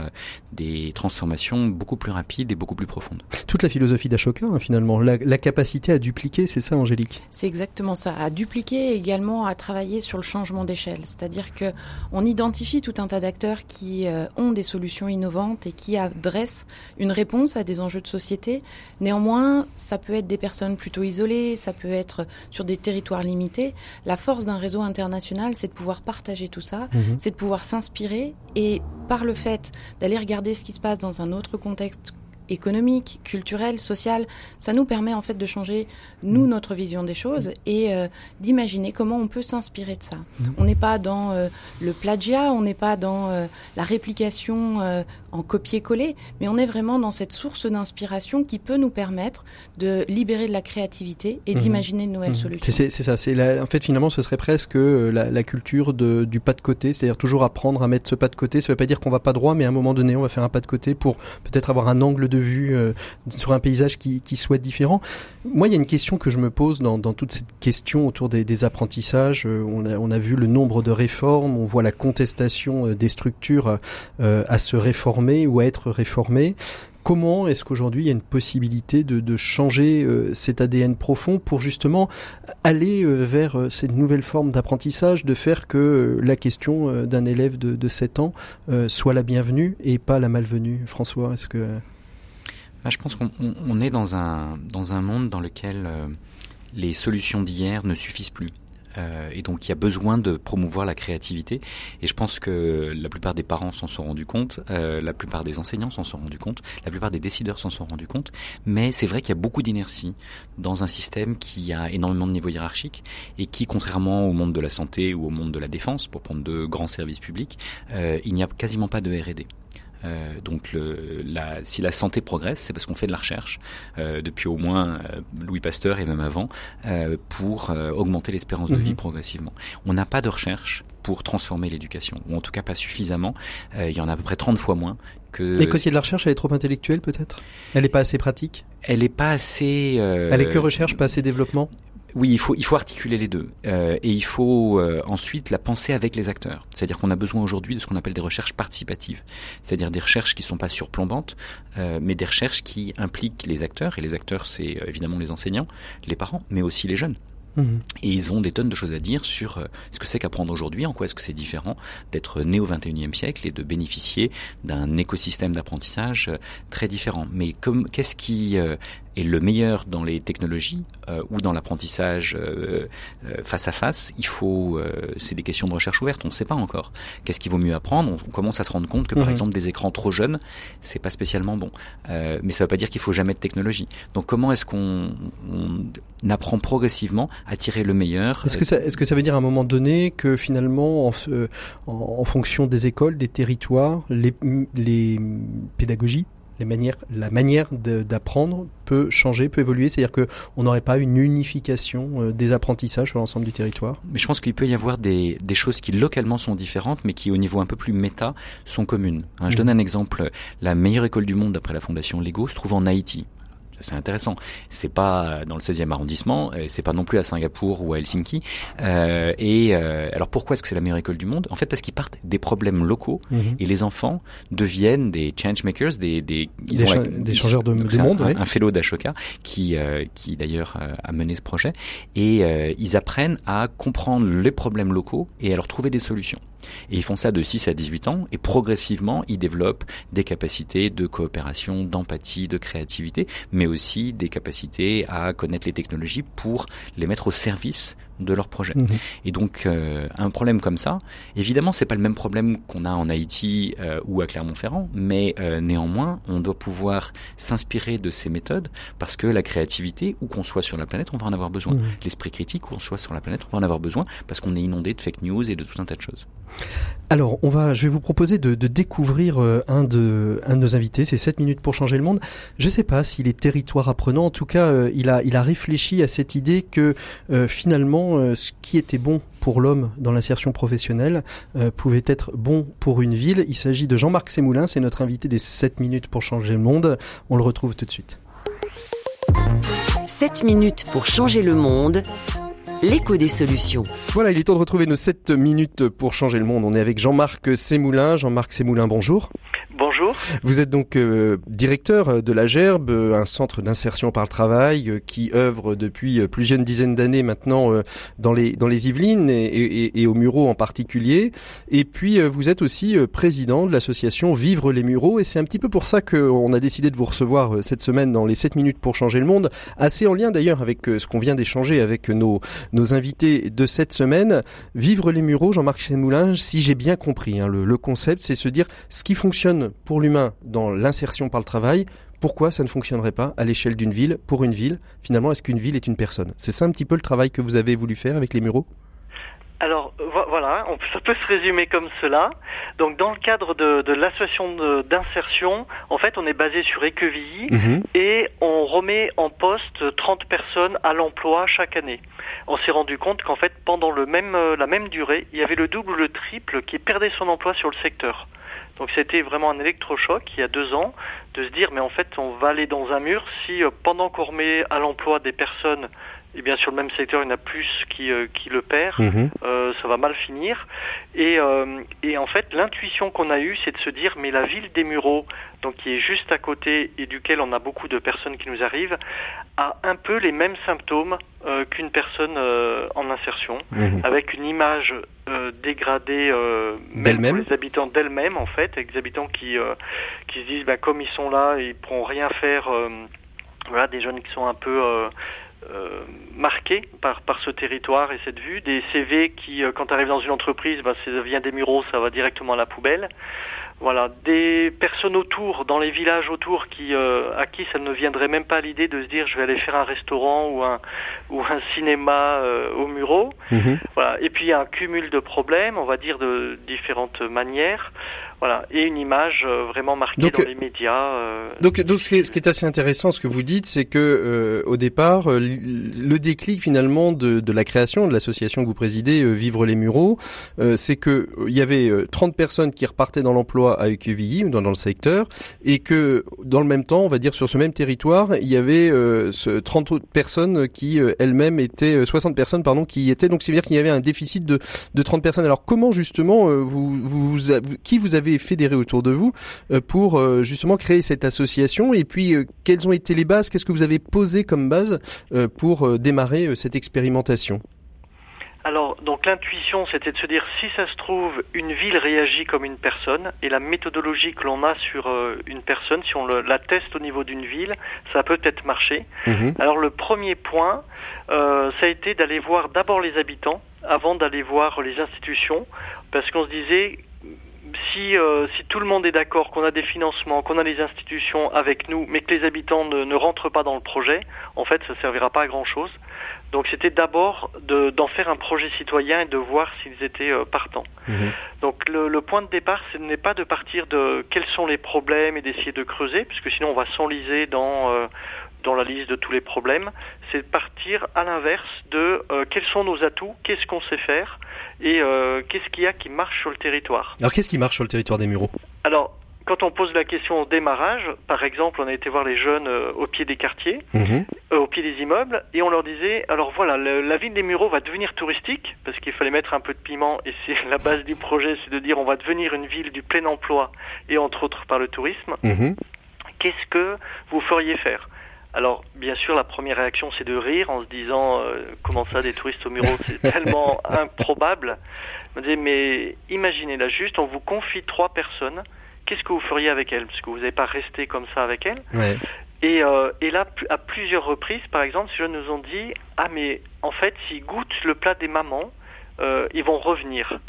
des transformations beaucoup plus rapide et beaucoup plus profonde.
Toute la philosophie d'Ashoka, hein, finalement, la, la, capacité à dupliquer, c'est ça, Angélique?
C'est exactement ça, à dupliquer et également à travailler sur le changement d'échelle. C'est-à-dire que on identifie tout un tas d'acteurs qui euh, ont des solutions innovantes et qui adressent une réponse à des enjeux de société. Néanmoins, ça peut être des personnes plutôt isolées, ça peut être sur des territoires limités. La force d'un réseau international, c'est de pouvoir partager tout ça, mmh. c'est de pouvoir s'inspirer et par le fait d'aller regarder ce qui se passe dans un autre contexte économique, culturel, social, ça nous permet en fait de changer nous mm. notre vision des choses et euh, d'imaginer comment on peut s'inspirer de ça. Mm. On n'est pas dans euh, le plagiat, on n'est pas dans euh, la réplication en copier-coller, mais on est vraiment dans cette source d'inspiration qui peut nous permettre de libérer de la créativité et mm-hmm. d'imaginer de nouvelles mm-hmm. solutions.
C'est ça, c'est en fait finalement ce serait presque la, la culture de, du pas de côté, c'est-à-dire toujours apprendre à mettre ce pas de côté. Ça ne veut pas dire qu'on va pas droit, mais à un moment donné on va faire un pas de côté pour peut-être avoir un angle de vue sur un paysage qui, soit différent. Moi, il y a une question que je me pose dans, toute cette question autour des, apprentissages. on, a, on a vu le nombre de réformes, on voit la contestation des structures à se réformer ou à être réformées. Comment est-ce qu'aujourd'hui il y a une possibilité de, changer euh, cet ADN profond pour justement aller euh, vers euh, cette nouvelle forme d'apprentissage, de faire que la question d'un élève de, de 7 ans soit la bienvenue et pas la malvenue? François, est-ce que...
Bah, je pense qu'on est dans un, dans un monde dans lequel les solutions d'hier ne suffisent plus. Euh, et donc il y a besoin de promouvoir la créativité. Et je pense que la plupart des parents s'en sont rendus compte, euh, la plupart des enseignants s'en sont rendus compte, la plupart des décideurs s'en sont rendus compte. Mais c'est vrai qu'il y a beaucoup d'inertie dans un système qui a énormément de niveaux hiérarchiques et qui, contrairement au monde de la santé ou au monde de la défense, pour prendre de grands services publics, euh, il n'y a quasiment pas de R&D. Euh, donc le, la, si la santé progresse, c'est parce qu'on fait de la recherche euh, depuis au moins euh, Louis Pasteur et même avant pour augmenter l'espérance de vie mhm. progressivement. On n'a pas de recherche pour transformer l'éducation, ou en tout cas pas suffisamment. il y en a à peu près 30 fois moins que...
Et a de la recherche, elle est trop intellectuelle peut-être? Elle n'est pas assez pratique?
Elle n'est pas assez...
Elle est que recherche, pas assez développement?
Oui, il faut, il faut articuler les deux. Euh, et il faut euh, ensuite la penser avec les acteurs. C'est-à-dire qu'on a besoin aujourd'hui de ce qu'on appelle des recherches participatives. C'est-à-dire des recherches qui ne sont pas surplombantes, euh, mais des recherches qui impliquent les acteurs. Et les acteurs, c'est euh, évidemment les enseignants, les parents, mais aussi les jeunes. Mhm. Et ils ont des tonnes de choses à dire sur euh, ce que c'est qu'apprendre aujourd'hui, en quoi est-ce que c'est différent d'être né au 21e siècle et de bénéficier d'un écosystème d'apprentissage très différent. Mais comme qu'est-ce qui et le meilleur dans les technologies euh, ou dans l'apprentissage euh, euh, face à face, il faut, c'est des questions de recherche ouverte, on ne sait pas encore. Qu'est-ce qu'il vaut mieux apprendre on, commence à se rendre compte que par mhm. exemple des écrans trop jeunes, c'est pas spécialement bon. mais ça ne veut pas dire qu'il faut jamais de technologie. Donc comment est-ce qu'on apprend progressivement à tirer le meilleur
Est-ce que ça, est-ce que ça veut dire à un moment donné que finalement, en, en, en fonction des écoles, des territoires, les, les pédagogies les manières, la manière d'apprendre peut changer, peut évoluer. C'est-à-dire que on n'aurait pas une unification euh, des apprentissages sur l'ensemble du territoire.
Mais je pense qu'il peut y avoir des, des, choses qui localement sont différentes, mais qui au niveau un peu plus méta sont communes. Hein, je mmh. donne un exemple. La meilleure école du monde d'après la fondation Lego se trouve en Haïti c'est intéressant. C'est pas dans le 16e arrondissement, c'est pas non plus à Singapour ou à Helsinki. Euh, et euh, alors pourquoi est-ce que c'est la meilleure école du monde? En fait, parce qu'ils partent des problèmes locaux mhm. et les enfants deviennent des changemakers, des des,
ils des, ont des changeurs de, monde.
Un, un, fellow d'Ashoka qui euh, qui d'ailleurs euh, a mené ce projet et euh, ils apprennent à comprendre les problèmes locaux et à leur trouver des solutions. Et ils font ça de 6 à 18 ans et progressivement, ils développent des capacités de coopération, d'empathie, de créativité, mais aussi des capacités à connaître les technologies pour les mettre au service de leur projet. Mhm. Et donc euh, un problème comme ça, évidemment c'est pas le même problème qu'on a en Haïti euh, ou à Clermont-Ferrand, mais euh, néanmoins on doit pouvoir s'inspirer de ces méthodes parce que la créativité, où qu'on soit sur la planète, on va en avoir besoin. Mhm. L'esprit critique, où on soit sur la planète, on va en avoir besoin parce qu'on est inondé de fake news et de tout un tas de choses.
Alors, on va, je vais vous proposer de, découvrir un de, un de nos invités. C'est 7 minutes pour changer le monde. Je sais pas s'il est territoire apprenant. En tout cas, il a, il a réfléchi à cette idée que finalement euh, ce qui était bon pour l'homme dans l'insertion professionnelle euh, pouvait être bon pour une ville. Il s'agit de Jean-Marc Sémoulin, c'est notre invité des 7 minutes pour changer le monde. On le retrouve tout de suite.
7 minutes pour changer le monde. L'écho des solutions.
Voilà, il est temps de retrouver nos 7 minutes pour changer le monde. On est avec Jean-Marc Sémoulin. Jean-Marc Sémoulin, bonjour.
Bonjour.
Vous êtes donc euh, directeur de la Gerbe, euh, un centre d'insertion par le travail euh, qui œuvre depuis plusieurs dizaines d'années maintenant dans les dans les Yvelines et, et, et, au Mureaux en particulier. Et puis vous êtes aussi président de l'association Vivre les Mureaux et c'est un petit peu pour ça qu'on a décidé de vous recevoir cette semaine dans les 7 minutes pour changer le monde, assez en lien d'ailleurs avec ce qu'on vient d'échanger avec nos nos invités de cette semaine. Vivre les Mureaux, Jean-Marc Chemoulin, si j'ai bien compris, hein, le concept, c'est se dire ce qui fonctionne pour l'humain dans l'insertion par le travail, pourquoi ça ne fonctionnerait pas à l'échelle d'une ville, pour une ville? Finalement, est-ce qu'une ville est une personne? C'est ça un petit peu le travail que vous avez voulu faire avec les Mureaux?
Alors voilà, on, ça peut se résumer comme cela. Donc dans le cadre de, de l'association d'insertion, en fait on est basé sur Équevilly mhm. et on remet en poste 30 personnes à l'emploi chaque année. On s'est rendu compte qu'en fait pendant le même, la même durée, il y avait le double ou le triple qui perdait son emploi sur le secteur. Donc c'était vraiment un électrochoc il y a deux ans de se dire mais en fait on va aller dans un mur si pendant qu'on remet à l'emploi des personnes et bien sur le même secteur, il y en a plus qui, euh, qui le perd, mhm. euh, ça va mal finir. Et, euh, et en fait, l'intuition qu'on a eue, c'est de se dire, mais la ville des Mureaux, donc qui est juste à côté et duquel on a beaucoup de personnes qui nous arrivent, a un peu les mêmes symptômes qu'une personne en insertion, mhm. avec une image dégradée même pour les habitants d'elle-même, en fait, avec des habitants qui, qui se disent, bah, comme ils sont là, ils ne pourront rien faire. voilà, des jeunes qui sont un peu euh, marqués par, par ce territoire et cette vue, des CV qui, euh, quand tu arrives dans une entreprise, bah, ça vient des mureaux, ça va directement à la poubelle. Voilà, des personnes autour, dans les villages autour, qui euh, à qui ça ne viendrait même pas l'idée de se dire je vais aller faire un restaurant ou un ou un cinéma au Mureaux. Mhm. Voilà, et puis il y a un cumul de problèmes, on va dire de différentes manières. Voilà, et une image euh, vraiment marquée dans les médias. Euh,
donc, donc ce, qui est, assez intéressant, ce que vous dites, c'est que euh, au départ, le déclic finalement de, de la création de l'association que vous présidez, Vivre les Mureaux, c'est que il y avait 30 personnes qui repartaient dans l'emploi à EQVI ou dans, dans, le secteur, et que dans le même temps, on va dire sur ce même territoire, il y avait ce 30 autres personnes qui elles-mêmes étaient 60 personnes pardon qui étaient donc c'est à dire qu'il y avait un déficit de, de 30 personnes. Alors comment justement vous, vous, vous qui vous avez avez fédéré autour de vous euh, pour euh, justement créer cette association Et puis, euh, quelles ont été les bases? Qu'est-ce que vous avez posé comme base pour démarrer cette expérimentation?
Alors, donc l'intuition, c'était de se dire si ça se trouve, une ville réagit comme une personne, et la méthodologie que l'on a sur une personne, si on la teste au niveau d'une ville, ça peut peut-être marcher. Mhm. Alors le premier point, ça a été d'aller voir d'abord les habitants avant d'aller voir les institutions, parce qu'on se disait si, euh, si tout le monde est d'accord, qu'on a des financements, qu'on a des institutions avec nous, mais que les habitants ne, ne rentrent pas dans le projet, en fait, ça ne servira pas à grand-chose. Donc c'était d'abord d'en faire un projet citoyen et de voir s'ils étaient euh, partants. Mhm. Donc le, le, point de départ, ce n'est pas de partir de quels sont les problèmes et d'essayer de creuser, puisque sinon on va s'enliser dans euh, dans la liste de tous les problèmes, c'est de partir à l'inverse de euh, quels sont nos atouts, qu'est-ce qu'on sait faire et euh, qu'est-ce qu'il y a qui marche sur le territoire.
Alors qu'est-ce qui marche sur le territoire des Mureaux?
Alors quand on pose la question au démarrage, par exemple, on a été voir les jeunes euh, au pied des quartiers, mhm. au pied des immeubles, et on leur disait, alors voilà, la ville des Mureaux va devenir touristique, parce qu'il fallait mettre un peu de piment, et c'est (laughs) la base du projet, c'est de dire on va devenir une ville du plein emploi, et entre autres par le tourisme. Mhm. Qu'est-ce que vous feriez faire? Alors, bien sûr, la première réaction, c'est de rire en se disant euh, comment ça, des touristes au Muro, c'est (laughs) tellement improbable. On disait, mais imaginez là juste, on vous confie trois personnes, qu'est-ce que vous feriez avec elles? Parce que vous n'avez pas resté comme ça avec elles. Et, euh, et, là, à plusieurs reprises, par exemple, ces jeunes nous ont dit, ah mais en fait, s'ils goûtent le plat des mamans, euh, ils vont revenir.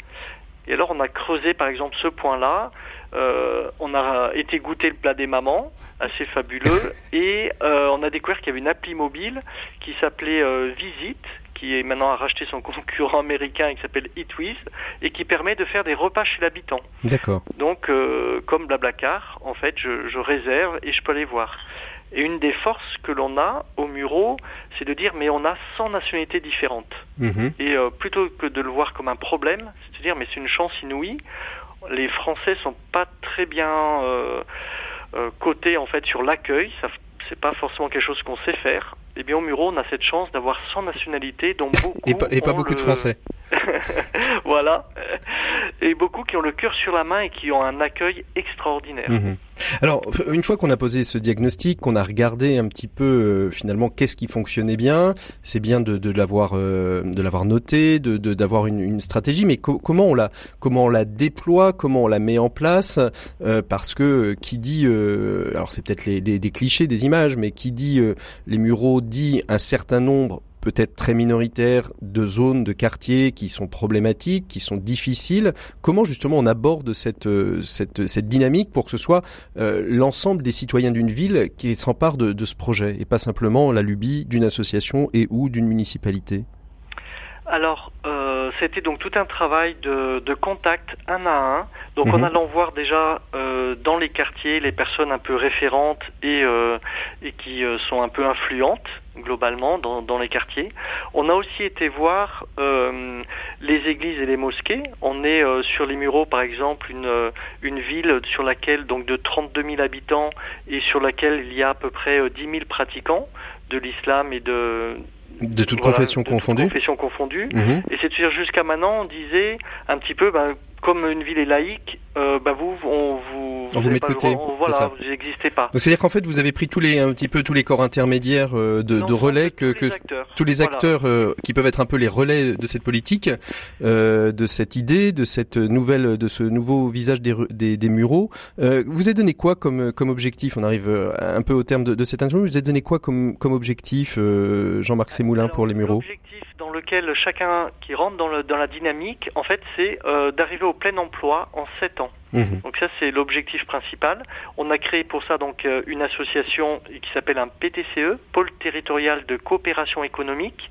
Et alors, on a creusé, par exemple, ce point-là. Euh, on a été goûter le plat des mamans, assez fabuleux, (laughs) et euh, on a découvert qu'il y avait une appli mobile qui s'appelait euh, Visite, qui est maintenant à racheter son (laughs) concurrent américain qui s'appelle EatWith et qui permet de faire des repas chez l'habitant.
D'accord.
Donc, comme Blablacar, en fait, je, je, réserve et je peux aller voir. Et une des forces que l'on a au Muro, c'est de dire mais on a 100 nationalités différentes. Mhm. Et plutôt que de le voir comme un problème, c'est de dire mais c'est une chance inouïe les Français sont pas très bien euh, euh, cotés en fait sur l'accueil. Ça, c'est pas forcément quelque chose qu'on sait faire. Eh bien, au Muro, on a cette chance d'avoir 100 nationalités, dont beaucoup (laughs)
et pas, et pas beaucoup de Français. (laughs)
voilà. Et beaucoup qui ont le cœur sur la main et qui ont un accueil extraordinaire. Mhm.
Alors, une fois qu'on a posé ce diagnostic, qu'on a regardé un petit peu euh, finalement qu'est-ce qui fonctionnait bien, c'est bien de, l'avoir euh, de l'avoir noté, de d'avoir une, stratégie, mais comment on la comment on la déploie, comment on la met en place, euh, parce que qui dit, alors c'est peut-être des, des, clichés, des images, mais qui dit les Mureaux dit un certain nombre peut-être très minoritaire de zones, de quartiers qui sont problématiques, qui sont difficiles. Comment justement on aborde cette, euh, cette, cette dynamique pour que ce soit euh, l'ensemble des citoyens d'une ville qui s'emparent de, de ce projet et pas simplement la lubie d'une association et ou d'une municipalité?
Alors, euh, c'était donc tout un travail de, de, contact un à un. Donc, en mhm. allant voir déjà euh, dans les quartiers les personnes un peu référentes et, euh, et qui sont un peu influentes globalement dans, dans, les quartiers. On a aussi été voir euh, les églises et les mosquées. On est euh, sur les Mureaux, par exemple, une, euh, une ville sur laquelle, donc de 32 000 habitants, et sur laquelle il y a à peu près 10 000 pratiquants de l'islam et de,
de toutes confessions confondues.
confondues. Mhm. Et c'est dire jusqu'à maintenant, on disait un petit peu, ben, comme une ville est laïque, euh, bah vous, on vous,
on vous met de côté.
voilà, vous n'existez pas.
Donc c'est-à-dire qu'en fait, vous avez pris tous les, un petit peu tous les corps intermédiaires euh, de, de, relais que, tous les acteurs, tous les acteurs euh, qui peuvent être un peu les relais de cette politique, euh, de cette idée, de cette nouvelle, de ce nouveau visage des, des, des Mureaux. vous avez donné quoi comme, comme objectif? On arrive un peu au terme de, de cette interview. Vous avez donné quoi comme, comme objectif, Jean-Marc Sémoulin, pour les Mureaux?
dans lequel chacun qui rentre dans, le, dans la dynamique, en fait, c'est euh, d'arriver au plein emploi en 7 ans. Mmh. Donc ça, c'est l'objectif principal. On a créé pour ça donc euh, une association qui s'appelle un PTCE, pôle territorial de coopération économique,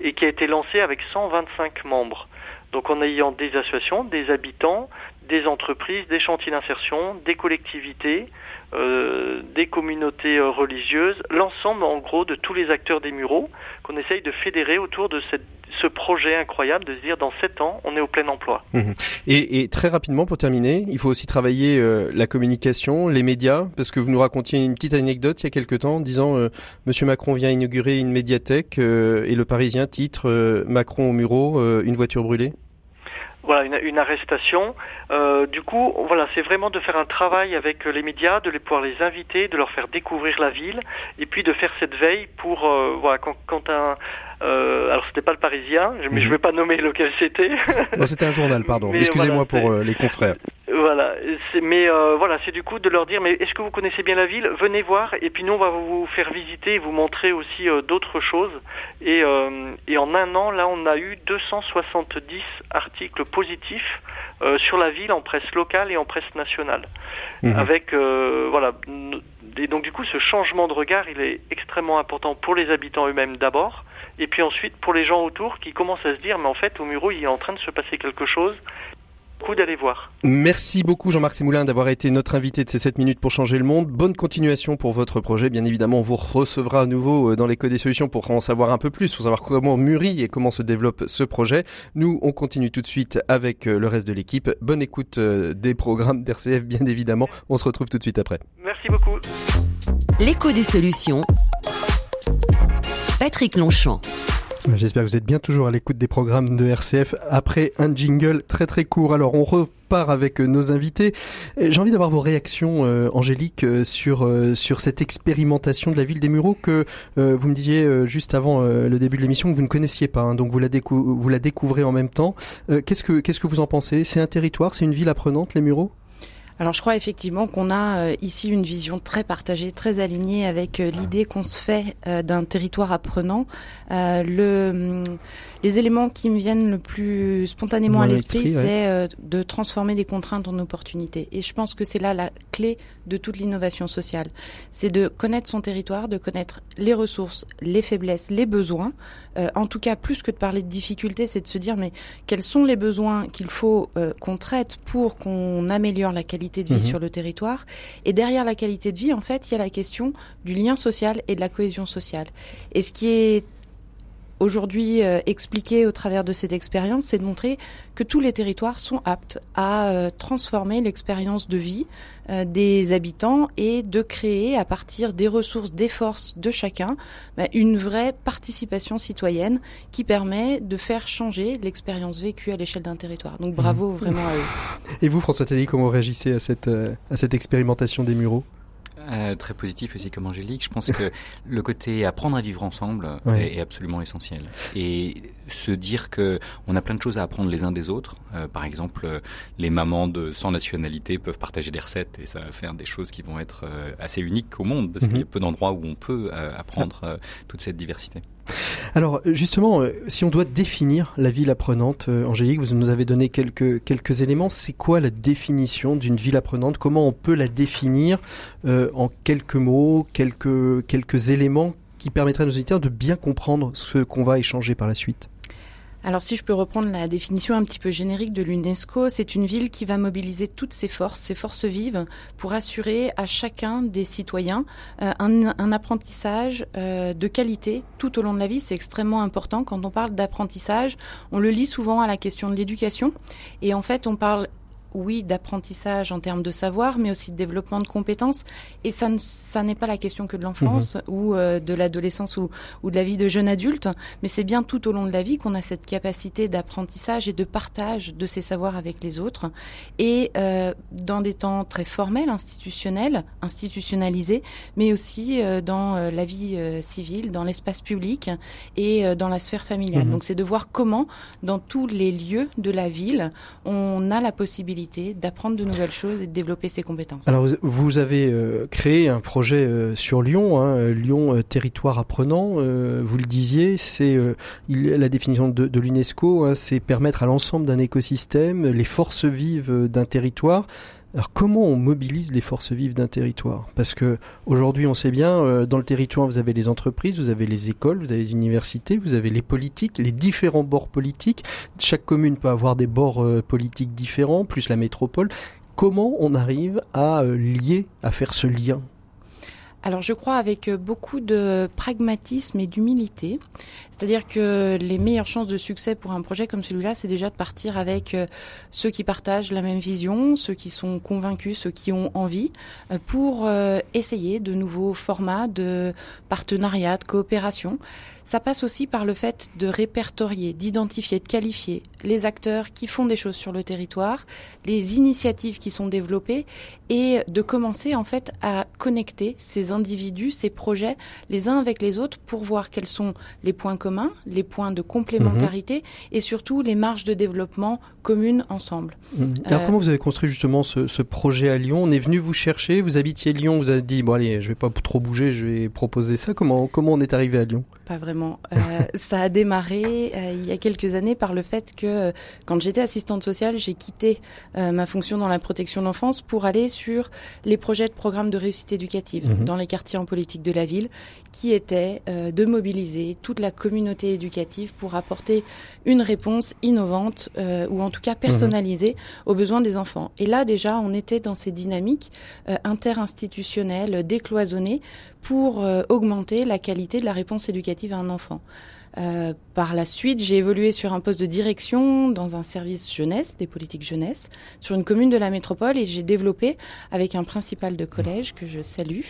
et qui a été lancée avec 125 membres. Donc en ayant des associations, des habitants, des entreprises, des chantiers d'insertion, des collectivités, euh, des communautés euh, religieuses, l'ensemble en gros de tous les acteurs des Mureaux qu'on essaye de fédérer autour de ce projet incroyable de se dire dans sept ans on est au plein emploi.
Mmh. Et, très rapidement pour terminer, il faut aussi travailler euh, la communication, les médias, parce que vous nous racontiez une petite anecdote il y a quelque temps en disant Monsieur Macron vient inaugurer une médiathèque et le Parisien titre Macron au Mureaux, une voiture brûlée
voilà une, une arrestation. Euh, du coup, voilà, c'est vraiment de faire un travail avec les médias, de les pouvoir les inviter, de leur faire découvrir la ville, et puis de faire cette veille pour euh, voilà quand, quand un euh, alors c'était pas le Parisien, mais je mhm. vais pas nommer lequel c'était. (laughs)
non, c'était un journal, pardon. Excusez-moi pour euh, les confrères.
Voilà, mais euh, voilà, c'est du coup de leur dire, mais est-ce que vous connaissez bien la ville? Venez voir, et puis nous on va vous faire visiter, et vous montrer aussi d'autres choses. Et, et en un an, là, on a eu 270 articles positifs sur la ville en presse locale et en presse nationale. Mhm. Avec voilà, et donc du coup, ce changement de regard, il est extrêmement important pour les habitants eux-mêmes d'abord et puis ensuite pour les gens autour qui commencent à se dire mais en fait au Muro il est en train de se passer quelque chose coup d'aller voir.
Merci beaucoup Jean-Marc Sémoulin d'avoir été notre invité de ces 7 minutes pour changer le monde. Bonne continuation pour votre projet. Bien évidemment, on vous recevra à nouveau euh, dans l'écho des solutions pour en savoir un peu plus, pour savoir comment mûrit et comment se développe ce projet. Nous, on continue tout de suite avec euh, le reste de l'équipe. Bonne écoute euh, des programmes d'RCF, bien évidemment. On se retrouve tout de suite après.
Merci beaucoup.
L'écho des solutions. Patrick Longchamp.
J'espère que vous êtes bien toujours à l'écoute des programmes de RCF après un jingle très très court. Alors on repart avec euh, nos invités. J'ai envie d'avoir vos réactions, euh, Angélique, euh, sur sur cette expérimentation de la ville des Mureaux que vous me disiez juste avant le début de l'émission que vous ne connaissiez pas. Hein. donc vous la, vous la découvrez en même temps. qu'est-ce que qu'est-ce que vous en pensez? C'est un territoire, c'est une ville apprenante, les Mureaux?
Alors je crois effectivement qu'on a euh, ici une vision très partagée, très alignée avec euh, l'idée qu'on se fait euh, d'un territoire apprenant. le, hum, les éléments qui me viennent le plus spontanément à l'esprit, c'est de transformer des contraintes en opportunités. Et je pense que c'est là la clé de toute l'innovation sociale. C'est de connaître son territoire, de connaître les ressources, les faiblesses, les besoins. En tout cas, plus que de parler de difficultés, c'est de se dire mais quels sont les besoins qu'il faut qu'on traite pour qu'on améliore la qualité de vie mhm. sur le territoire? Et derrière la qualité de vie, en fait, il y a la question du lien social et de la cohésion sociale. Et ce qui est aujourd'hui euh, expliqué au travers de cette expérience, c'est de montrer que tous les territoires sont aptes à euh, transformer l'expérience de vie euh, des habitants et de créer à partir des ressources, des forces de chacun, bah, une vraie participation citoyenne qui permet de faire changer l'expérience vécue à l'échelle d'un territoire. Donc bravo mmh. vraiment à eux.
Et vous, François Telly, comment réagissez à cette, à cette expérimentation des Mureaux
euh, très positif aussi comme Angélique. Je pense que (laughs) le côté apprendre à vivre ensemble est, absolument essentiel. Et se dire que on a plein de choses à apprendre les uns des autres. Euh, par exemple, euh, les mamans de sans nationalité peuvent partager des recettes et ça va faire des choses qui vont être assez uniques au monde parce qu'il y a peu d'endroits où on peut apprendre toute cette diversité.
Alors justement, euh, si on doit définir la ville apprenante, euh, Angélique, vous nous avez donné quelques, quelques éléments. C'est quoi la définition d'une ville apprenante? Comment on peut la définir euh, en quelques mots, quelques, quelques éléments qui permettraient à nos auditeurs de bien comprendre ce qu'on va échanger par la suite?
Alors si je peux reprendre la définition un petit peu générique de l'UNESCO, c'est une ville qui va mobiliser toutes ses forces, ses forces vives, pour assurer à chacun des citoyens euh, un, apprentissage euh, de qualité tout au long de la vie. C'est extrêmement important. Quand on parle d'apprentissage, on le lit souvent à la question de l'éducation. Et en fait, on parle oui, d'apprentissage en termes de savoir, mais aussi de développement de compétences. Et ça, ça n'est pas la question que de l'enfance mhm. ou euh, de l'adolescence ou, ou, de la vie de jeune adulte, mais c'est bien tout au long de la vie qu'on a cette capacité d'apprentissage et de partage de ces savoirs avec les autres. Et euh, dans des temps très formels, institutionnels, institutionnalisés, mais aussi euh, dans la vie civile, dans l'espace public et dans la sphère familiale. Mhm. Donc c'est de voir comment, dans tous les lieux de la ville, on a la possibilité d'apprendre de nouvelles choses et de développer ses compétences.
Alors vous avez euh, créé un projet euh, sur Lyon, hein, Lyon euh, territoire apprenant. vous le disiez, c'est la définition de, l'UNESCO, hein, c'est permettre à l'ensemble d'un écosystème, les forces vives d'un territoire, alors comment on mobilise les forces vives d'un territoire? Parce que aujourd'hui, on sait bien, euh, dans le territoire, vous avez les entreprises, vous avez les écoles, vous avez les universités, vous avez les politiques, les différents bords politiques. Chaque commune peut avoir des bords euh, politiques différents, plus la métropole. Comment on arrive à euh, lier, à faire ce lien?
Alors je crois avec euh, beaucoup de pragmatisme et d'humilité. C'est-à-dire que les meilleures chances de succès pour un projet comme celui-là, c'est déjà de partir avec euh, ceux qui partagent la même vision, ceux qui sont convaincus, ceux qui ont envie, euh, pour essayer de nouveaux formats de partenariat, de coopération. Ça passe aussi par le fait de répertorier, d'identifier, de qualifier les acteurs qui font des choses sur le territoire, les initiatives qui sont développées et de commencer en fait à connecter ces individus, ces projets les uns avec les autres pour voir quels sont les points communs, les points de complémentarité et surtout les marges de développement communes ensemble.
Mhm. Alors euh, comment vous avez construit justement ce, ce, projet à Lyon? On est venu vous chercher, vous habitiez Lyon, vous avez dit bon allez, je vais pas trop bouger, je vais proposer ça. Comment comment on est arrivé à Lyon?
Pas vraiment euh, (laughs) ça a démarré euh, il y a quelques années par le fait que euh, quand j'étais assistante sociale, j'ai quitté ma fonction dans la protection de l'enfance pour aller sur les projets de programmes de réussite éducative mhm. dans les quartiers en politique de la ville, qui étaient de mobiliser toute la communauté éducative pour apporter une réponse innovante ou en tout cas personnalisée aux besoins des enfants. Et là déjà, on était dans ces dynamiques interinstitutionnelles décloisonnées pour euh, augmenter la qualité de la réponse éducative à un enfant. Euh, par la suite, j'ai évolué sur un poste de direction dans un service jeunesse, des politiques jeunesse, sur une commune de la métropole et j'ai développé avec un principal de collège que je salue,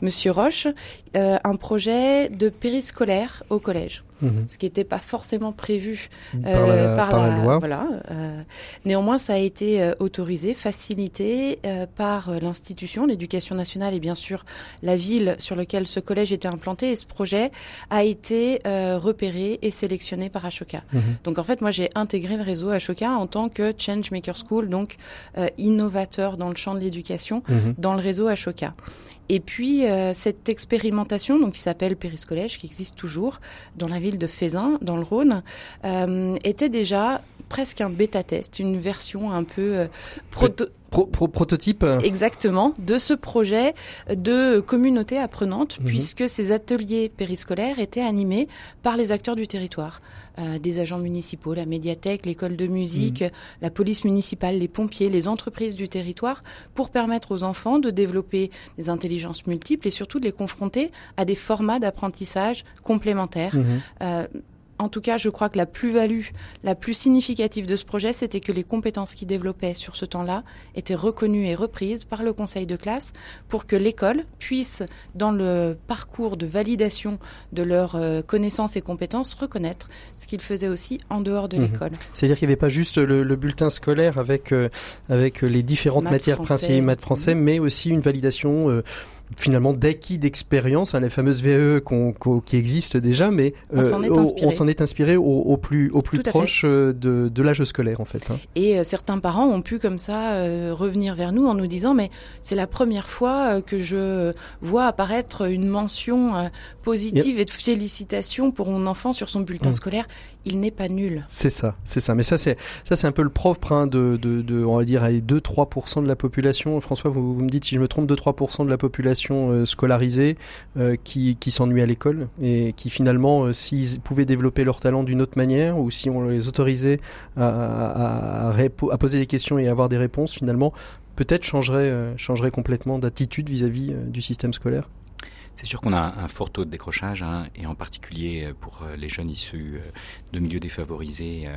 Monsieur Roche, euh, un projet de périscolaire au collège. Mhm. ce qui n'était pas forcément prévu
euh, par, la, loi.
Voilà. Euh, néanmoins, ça a été euh, autorisé, facilité par l'institution, l'éducation nationale et bien sûr la ville sur laquelle ce collège était implanté. Et ce projet a été repéré et sélectionné par Ashoka. Mhm. Donc en fait, moi, j'ai intégré le réseau Ashoka en tant que Change Maker School, donc innovateur dans le champ de l'éducation, mhm. dans le réseau Ashoka. Et puis euh, cette expérimentation, donc qui s'appelle Périscollège, qui existe toujours dans la ville de Fézin, dans le Rhône, euh, était déjà presque un bêta-test, une version un peu euh, proto
prototype
Exactement, de ce projet de communauté apprenante, mhm. puisque ces ateliers périscolaires étaient animés par les acteurs du territoire. Euh, des agents municipaux, la médiathèque, l'école de musique, mhm. la police municipale, les pompiers, les entreprises du territoire, pour permettre aux enfants de développer des intelligences multiples et surtout de les confronter à des formats d'apprentissage complémentaires. Mhm. Euh, en tout cas, je crois que la plus-value la plus significative de ce projet, c'était que les compétences qu'ils développaient sur ce temps-là étaient reconnues et reprises par le conseil de classe pour que l'école puisse, dans le parcours de validation de leurs euh, connaissances et compétences, reconnaître ce qu'ils faisaient aussi en dehors de mhm. l'école.
C'est-à-dire qu'il n'y avait pas juste le, bulletin scolaire avec, euh, avec les différentes matières principales, maths français, mais aussi une validation euh, finalement d'acquis d'expérience, hein, les fameuses VE qui existent déjà, mais
on s'en
est, inspiré au, plus, au plus proche euh, de, de l'âge scolaire en fait. Hein.
Et euh, certains parents ont pu comme ça euh, revenir vers nous en nous disant mais c'est la première fois que je vois apparaître une mention positive et de félicitation pour mon enfant sur son bulletin mm. scolaire il n'est pas nul.
C'est ça, c'est ça. Mais ça, c'est ça, c'est un peu le propre hein, de, on va dire, 2-3% de la population. François, vous, me dites si je me trompe, 2-3% de la population euh, scolarisée euh, qui, qui s'ennuie à l'école et qui finalement, euh, s'ils pouvaient développer leur talent d'une autre manière ou si on les autorisait à poser des questions et avoir des réponses, finalement, peut-être changerait, changerait complètement d'attitude vis-à-vis du système scolaire.
C'est sûr qu'on a un fort taux de décrochage, hein, et en particulier euh, pour euh, les jeunes issus euh, de milieux défavorisés,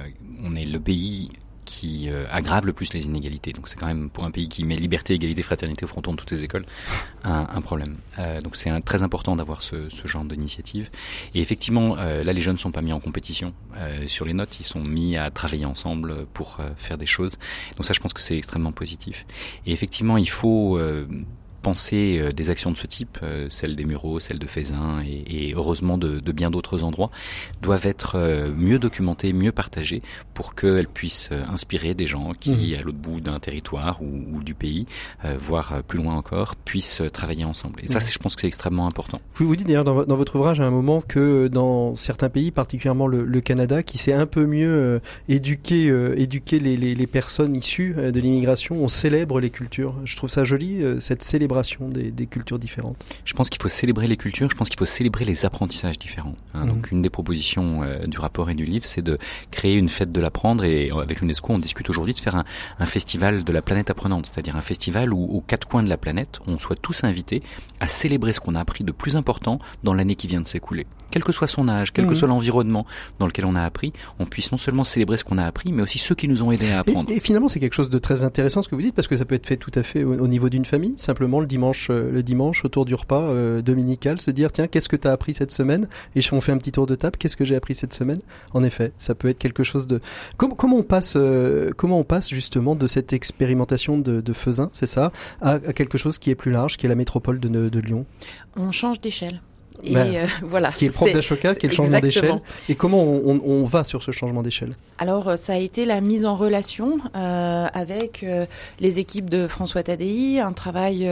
on est le pays qui aggrave le plus les inégalités. Donc c'est quand même pour un pays qui met liberté, égalité, fraternité au fronton de toutes les écoles un, problème. Donc c'est très important d'avoir ce, genre d'initiative. Et effectivement, là les jeunes ne sont pas mis en compétition sur les notes, ils sont mis à travailler ensemble pour faire des choses. Donc ça je pense que c'est extrêmement positif. Et effectivement il faut penser euh, des actions de ce type, euh, celles des Mureaux, celles de Faisin et, et heureusement de, de, bien d'autres endroits, doivent être euh, mieux documentées, mieux partagées pour qu'elles puissent inspirer des gens qui, mmh. à l'autre bout d'un territoire ou, ou, du pays, voire plus loin encore, puissent travailler ensemble. Et ça, je pense que c'est extrêmement important.
Vous vous dites d'ailleurs dans, dans, votre ouvrage à un moment que dans certains pays, particulièrement le, le Canada, qui s'est un peu mieux éduqué, éduquer les, les, les, personnes issues de l'immigration, on célèbre les cultures. Je trouve ça joli, cette célébration des, des, cultures différentes
Je pense qu'il faut célébrer les cultures, je pense qu'il faut célébrer les apprentissages différents. Hein. Mmh. Donc une des propositions euh, du rapport et du livre, c'est de créer une fête de l'apprendre et euh, avec l'UNESCO, on discute aujourd'hui de faire un, un, festival de la planète apprenante, c'est-à-dire un festival où aux quatre coins de la planète, on soit tous invités à célébrer ce qu'on a appris de plus important dans l'année qui vient de s'écouler. Quel que soit son âge, quel mmh. que soit l'environnement dans lequel on a appris, on puisse non seulement célébrer ce qu'on a appris, mais aussi ceux qui nous ont aidés à apprendre.
Et, et finalement, c'est quelque chose de très intéressant ce que vous dites, parce que ça peut être fait tout à fait au, au niveau d'une famille, simplement le dimanche, euh, le dimanche autour du repas euh, dominical, se dire tiens qu'est-ce que tu as appris cette semaine? Et on fait un petit tour de table, qu'est-ce que j'ai appris cette semaine? En effet, ça peut être quelque chose de comment, on passe euh, comment on passe justement de cette expérimentation de, de Faisin, c'est ça, à, quelque chose qui est plus large, qui est la métropole de Lyon?
On change d'échelle.
Et ben, euh, (laughs) voilà. Qui est propre d'Ashoka, qui est le changement d'échelle. Et comment on, on, on, va sur ce changement d'échelle?
Alors, euh, ça a été la mise en relation euh, avec euh, les équipes de François Tadei, un travail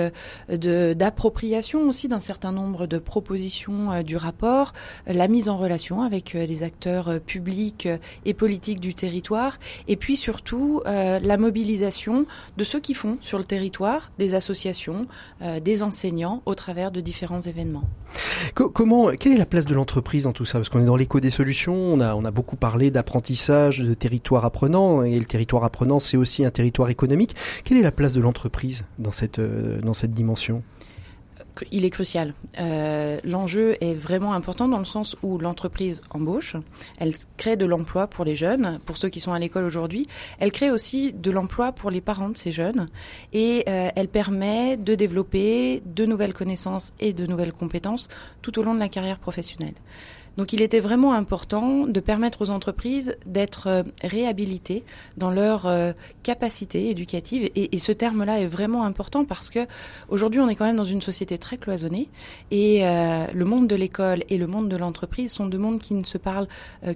euh, d'appropriation aussi d'un certain nombre de propositions euh, du rapport, la mise en relation avec les acteurs publics et politiques du territoire, et puis surtout la mobilisation de ceux qui font sur le territoire, des associations, des enseignants, au travers de différents événements.
Comment, quelle est la place de l'entreprise dans tout ça? Parce qu'on est dans l'écho des solutions, on a, on a beaucoup parlé d'apprentissage, de territoire apprenant, et le territoire apprenant, c'est aussi un territoire économique. Quelle est la place de l'entreprise dans cette, euh, dans cette dimension?
Il est crucial. Euh, L'enjeu est vraiment important dans le sens où l'entreprise embauche, elle crée de l'emploi pour les jeunes, pour ceux qui sont à l'école aujourd'hui, elle crée aussi de l'emploi pour les parents de ces jeunes et euh, elle permet de développer de nouvelles connaissances et de nouvelles compétences tout au long de la carrière professionnelle. Donc il était vraiment important de permettre aux entreprises d'être euh, réhabilitées dans leur euh, capacité éducative. Et, ce terme-là est vraiment important parce que aujourd'hui on est quand même dans une société très cloisonnée et euh, le monde de l'école et le monde de l'entreprise sont deux mondes qui ne se parlent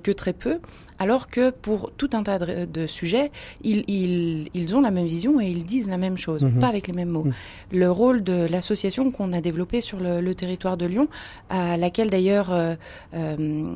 que très peu alors que pour tout un tas de, de sujets, ils, ils, ils, ont la même vision et ils disent la même chose, mmh. pas avec les mêmes mots. Mmh. Le rôle de l'association qu'on a développée sur le, le, territoire de Lyon, à laquelle d'ailleurs euh, euh,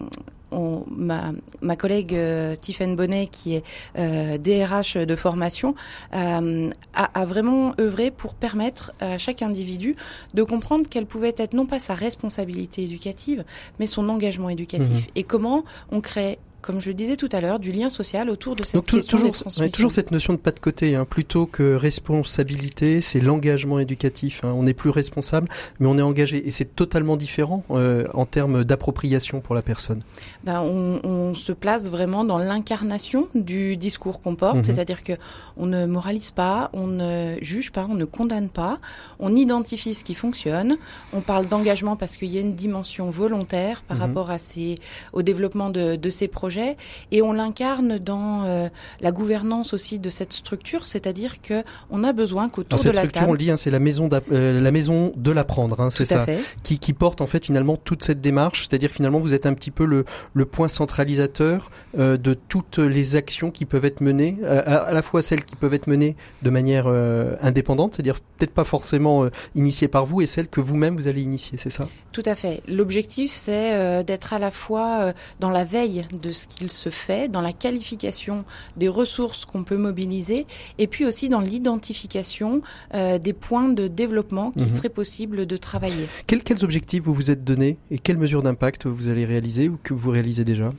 on, ma, ma, collègue euh, Tiffaine Bonnet, qui est euh, DRH de formation, euh, a, a, vraiment œuvré pour permettre à chaque individu de comprendre quelle pouvait être non pas sa responsabilité éducative, mais son engagement éducatif. Mmh. Et comment on crée comme je le disais tout à l'heure, du lien social autour de cette
Donc,
question
toujours,
des transmissions.
toujours cette notion de pas de côté, hein, plutôt que responsabilité, c'est l'engagement éducatif. Hein. On n'est plus responsable, mais on est engagé, et c'est totalement différent euh, en termes d'appropriation pour la personne.
Ben, on, on, se place vraiment dans l'incarnation du discours qu'on porte, mmh. c'est-à-dire que on ne moralise pas, on ne juge pas, on ne condamne pas, on identifie ce qui fonctionne, on parle d'engagement parce qu'il y a une dimension volontaire par mmh. rapport à ces, au développement de, de ces projets projet et on l'incarne dans euh, la gouvernance aussi de cette structure, c'est-à-dire que on a besoin qu'autour de
la structure,
table,
on le dit, hein, c'est la maison euh, la maison de l'apprendre, hein, c'est ça, qui, qui, porte en fait finalement toute cette démarche, c'est-à-dire finalement vous êtes un petit peu le, le point centralisateur euh, de toutes les actions qui peuvent être menées, à, à, la fois celles qui peuvent être menées de manière euh, indépendante, c'est-à-dire peut-être pas forcément initiées par vous, et celles que vous-même vous allez initier, c'est ça?
Tout à fait. L'objectif c'est d'être à la fois dans la veille de qu'il se fait, dans la qualification des ressources qu'on peut mobiliser, et puis aussi dans l'identification euh, des points de développement qu'il mhm. serait possible de travailler.
Quels, quels objectifs vous vous êtes donnés et quelles mesures d'impact vous allez réaliser ou que vous réalisez déjà?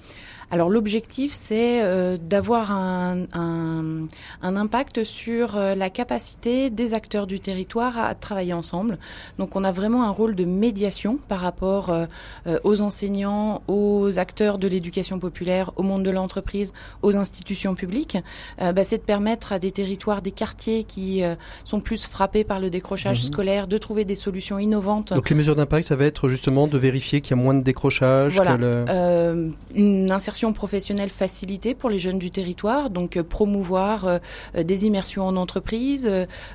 Alors l'objectif, c'est euh, d'avoir un, un, un, impact sur euh, la capacité des acteurs du territoire à travailler ensemble. Donc on a vraiment un rôle de médiation par rapport euh, aux enseignants, aux acteurs de l'éducation populaire, au monde de l'entreprise, aux institutions publiques. Bah, c'est de permettre à des territoires, des quartiers qui sont plus frappés par le décrochage mhm. scolaire, de trouver des solutions innovantes.
Donc les mesures d'impact, ça va être justement de vérifier qu'il y a moins de décrochage.
Voilà. une insertion professionnelle facilitée pour les jeunes du territoire, donc euh, promouvoir euh, euh, des immersions en entreprise,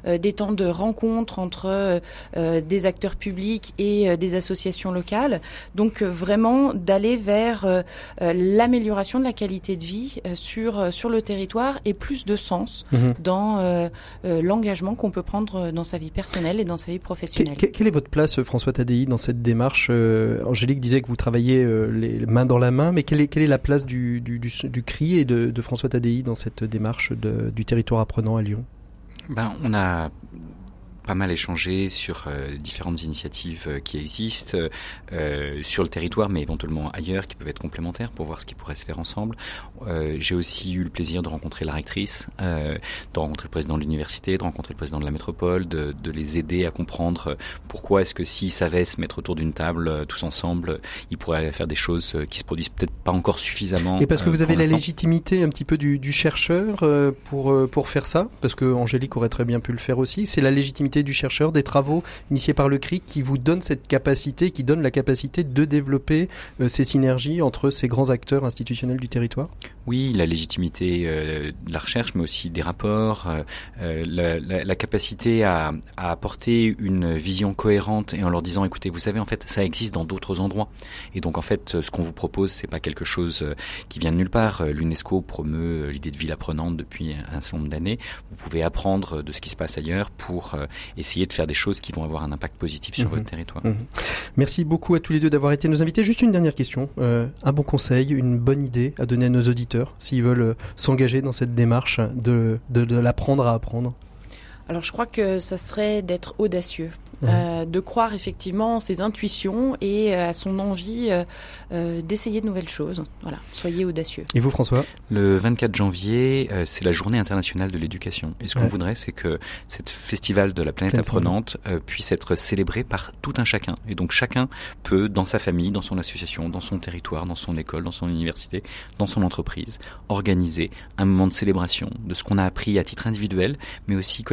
des temps de rencontre entre des acteurs publics et des associations locales. Donc vraiment d'aller vers l'amélioration de la qualité de vie sur sur le territoire et plus de sens mhm. dans l'engagement qu'on peut prendre dans sa vie personnelle et dans sa vie professionnelle.
quelle est votre place, François Tadei, dans cette démarche? Angélique disait que vous travaillez les mains dans la main, mais quelle est, quelle est la place du, du, du, CRI et de, François Tadei dans cette démarche du territoire apprenant à Lyon?
Ben, On a pas mal échangé sur euh, différentes initiatives euh, qui existent euh, sur le territoire, mais éventuellement ailleurs, qui peuvent être complémentaires pour voir ce qui pourrait se faire ensemble. J'ai aussi eu le plaisir de rencontrer la rectrice, de rencontrer le président de l'université, de rencontrer le président de la métropole, de, de les aider à comprendre pourquoi est-ce que s'ils savaient se mettre autour d'une table tous ensemble, ils pourraient faire des choses qui se produisent peut-être pas encore suffisamment.
Et parce que vous avez la légitimité un petit peu du, du chercheur pour pour faire ça, parce que Angélique aurait très bien pu le faire aussi. C'est la légitimité du chercheur, des travaux initiés par le CRIC qui vous donnent cette capacité, qui donnent la capacité de développer euh, ces synergies entre ces grands acteurs institutionnels du territoire?
Oui, la légitimité euh, de la recherche, mais aussi des rapports, euh, la, capacité à, apporter une vision cohérente et en leur disant, écoutez, vous savez, en fait, ça existe dans d'autres endroits. Et donc, en fait, ce qu'on vous propose, c'est pas quelque chose qui vient de nulle part. L'UNESCO promeut l'idée de ville apprenante depuis un certain nombre d'années. Vous pouvez apprendre de ce qui se passe ailleurs pour essayer de faire des choses qui vont avoir un impact positif sur mhm. votre territoire. Mhm.
Merci beaucoup à tous les deux d'avoir été nos invités. Juste une dernière question. Euh, un bon conseil, une bonne idée à donner à nos auditeurs s'ils veulent euh, s'engager dans cette démarche de, l'apprendre à apprendre
alors je crois que ça serait d'être audacieux euh, de croire effectivement en ses intuitions et euh, à son envie euh, d'essayer de nouvelles choses. Voilà, soyez audacieux.
Et vous, François?
Le 24 janvier, c'est la Journée internationale de l'éducation. Et ce qu'on voudrait, c'est que cette festival de la planète apprenante puisse être célébré par tout un chacun. Et donc chacun peut, dans sa famille, dans son association, dans son territoire, dans son école, dans son université, dans son entreprise, organiser un moment de célébration de ce qu'on a appris à titre individuel, mais aussi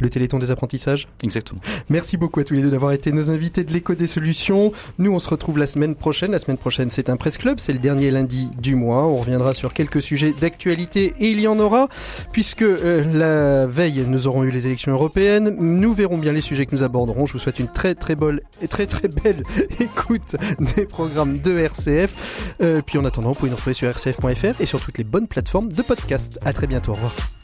Le Téléthon des apprentissages
Exactement.
Merci beaucoup à tous les deux d'avoir été nos invités de l'écho des solutions. Nous, on se retrouve la semaine prochaine. La semaine prochaine, c'est un presse club. C'est le dernier lundi du mois. On reviendra sur quelques sujets d'actualité et il y en aura, puisque euh, la veille, nous aurons eu les élections européennes. Nous verrons bien les sujets que nous aborderons. Je vous souhaite une très très et très très belle (laughs) écoute des programmes de RCF. Euh, puis en attendant, vous pouvez nous retrouver sur rcf.fr et sur toutes les bonnes plateformes de podcast. À très bientôt. Au revoir.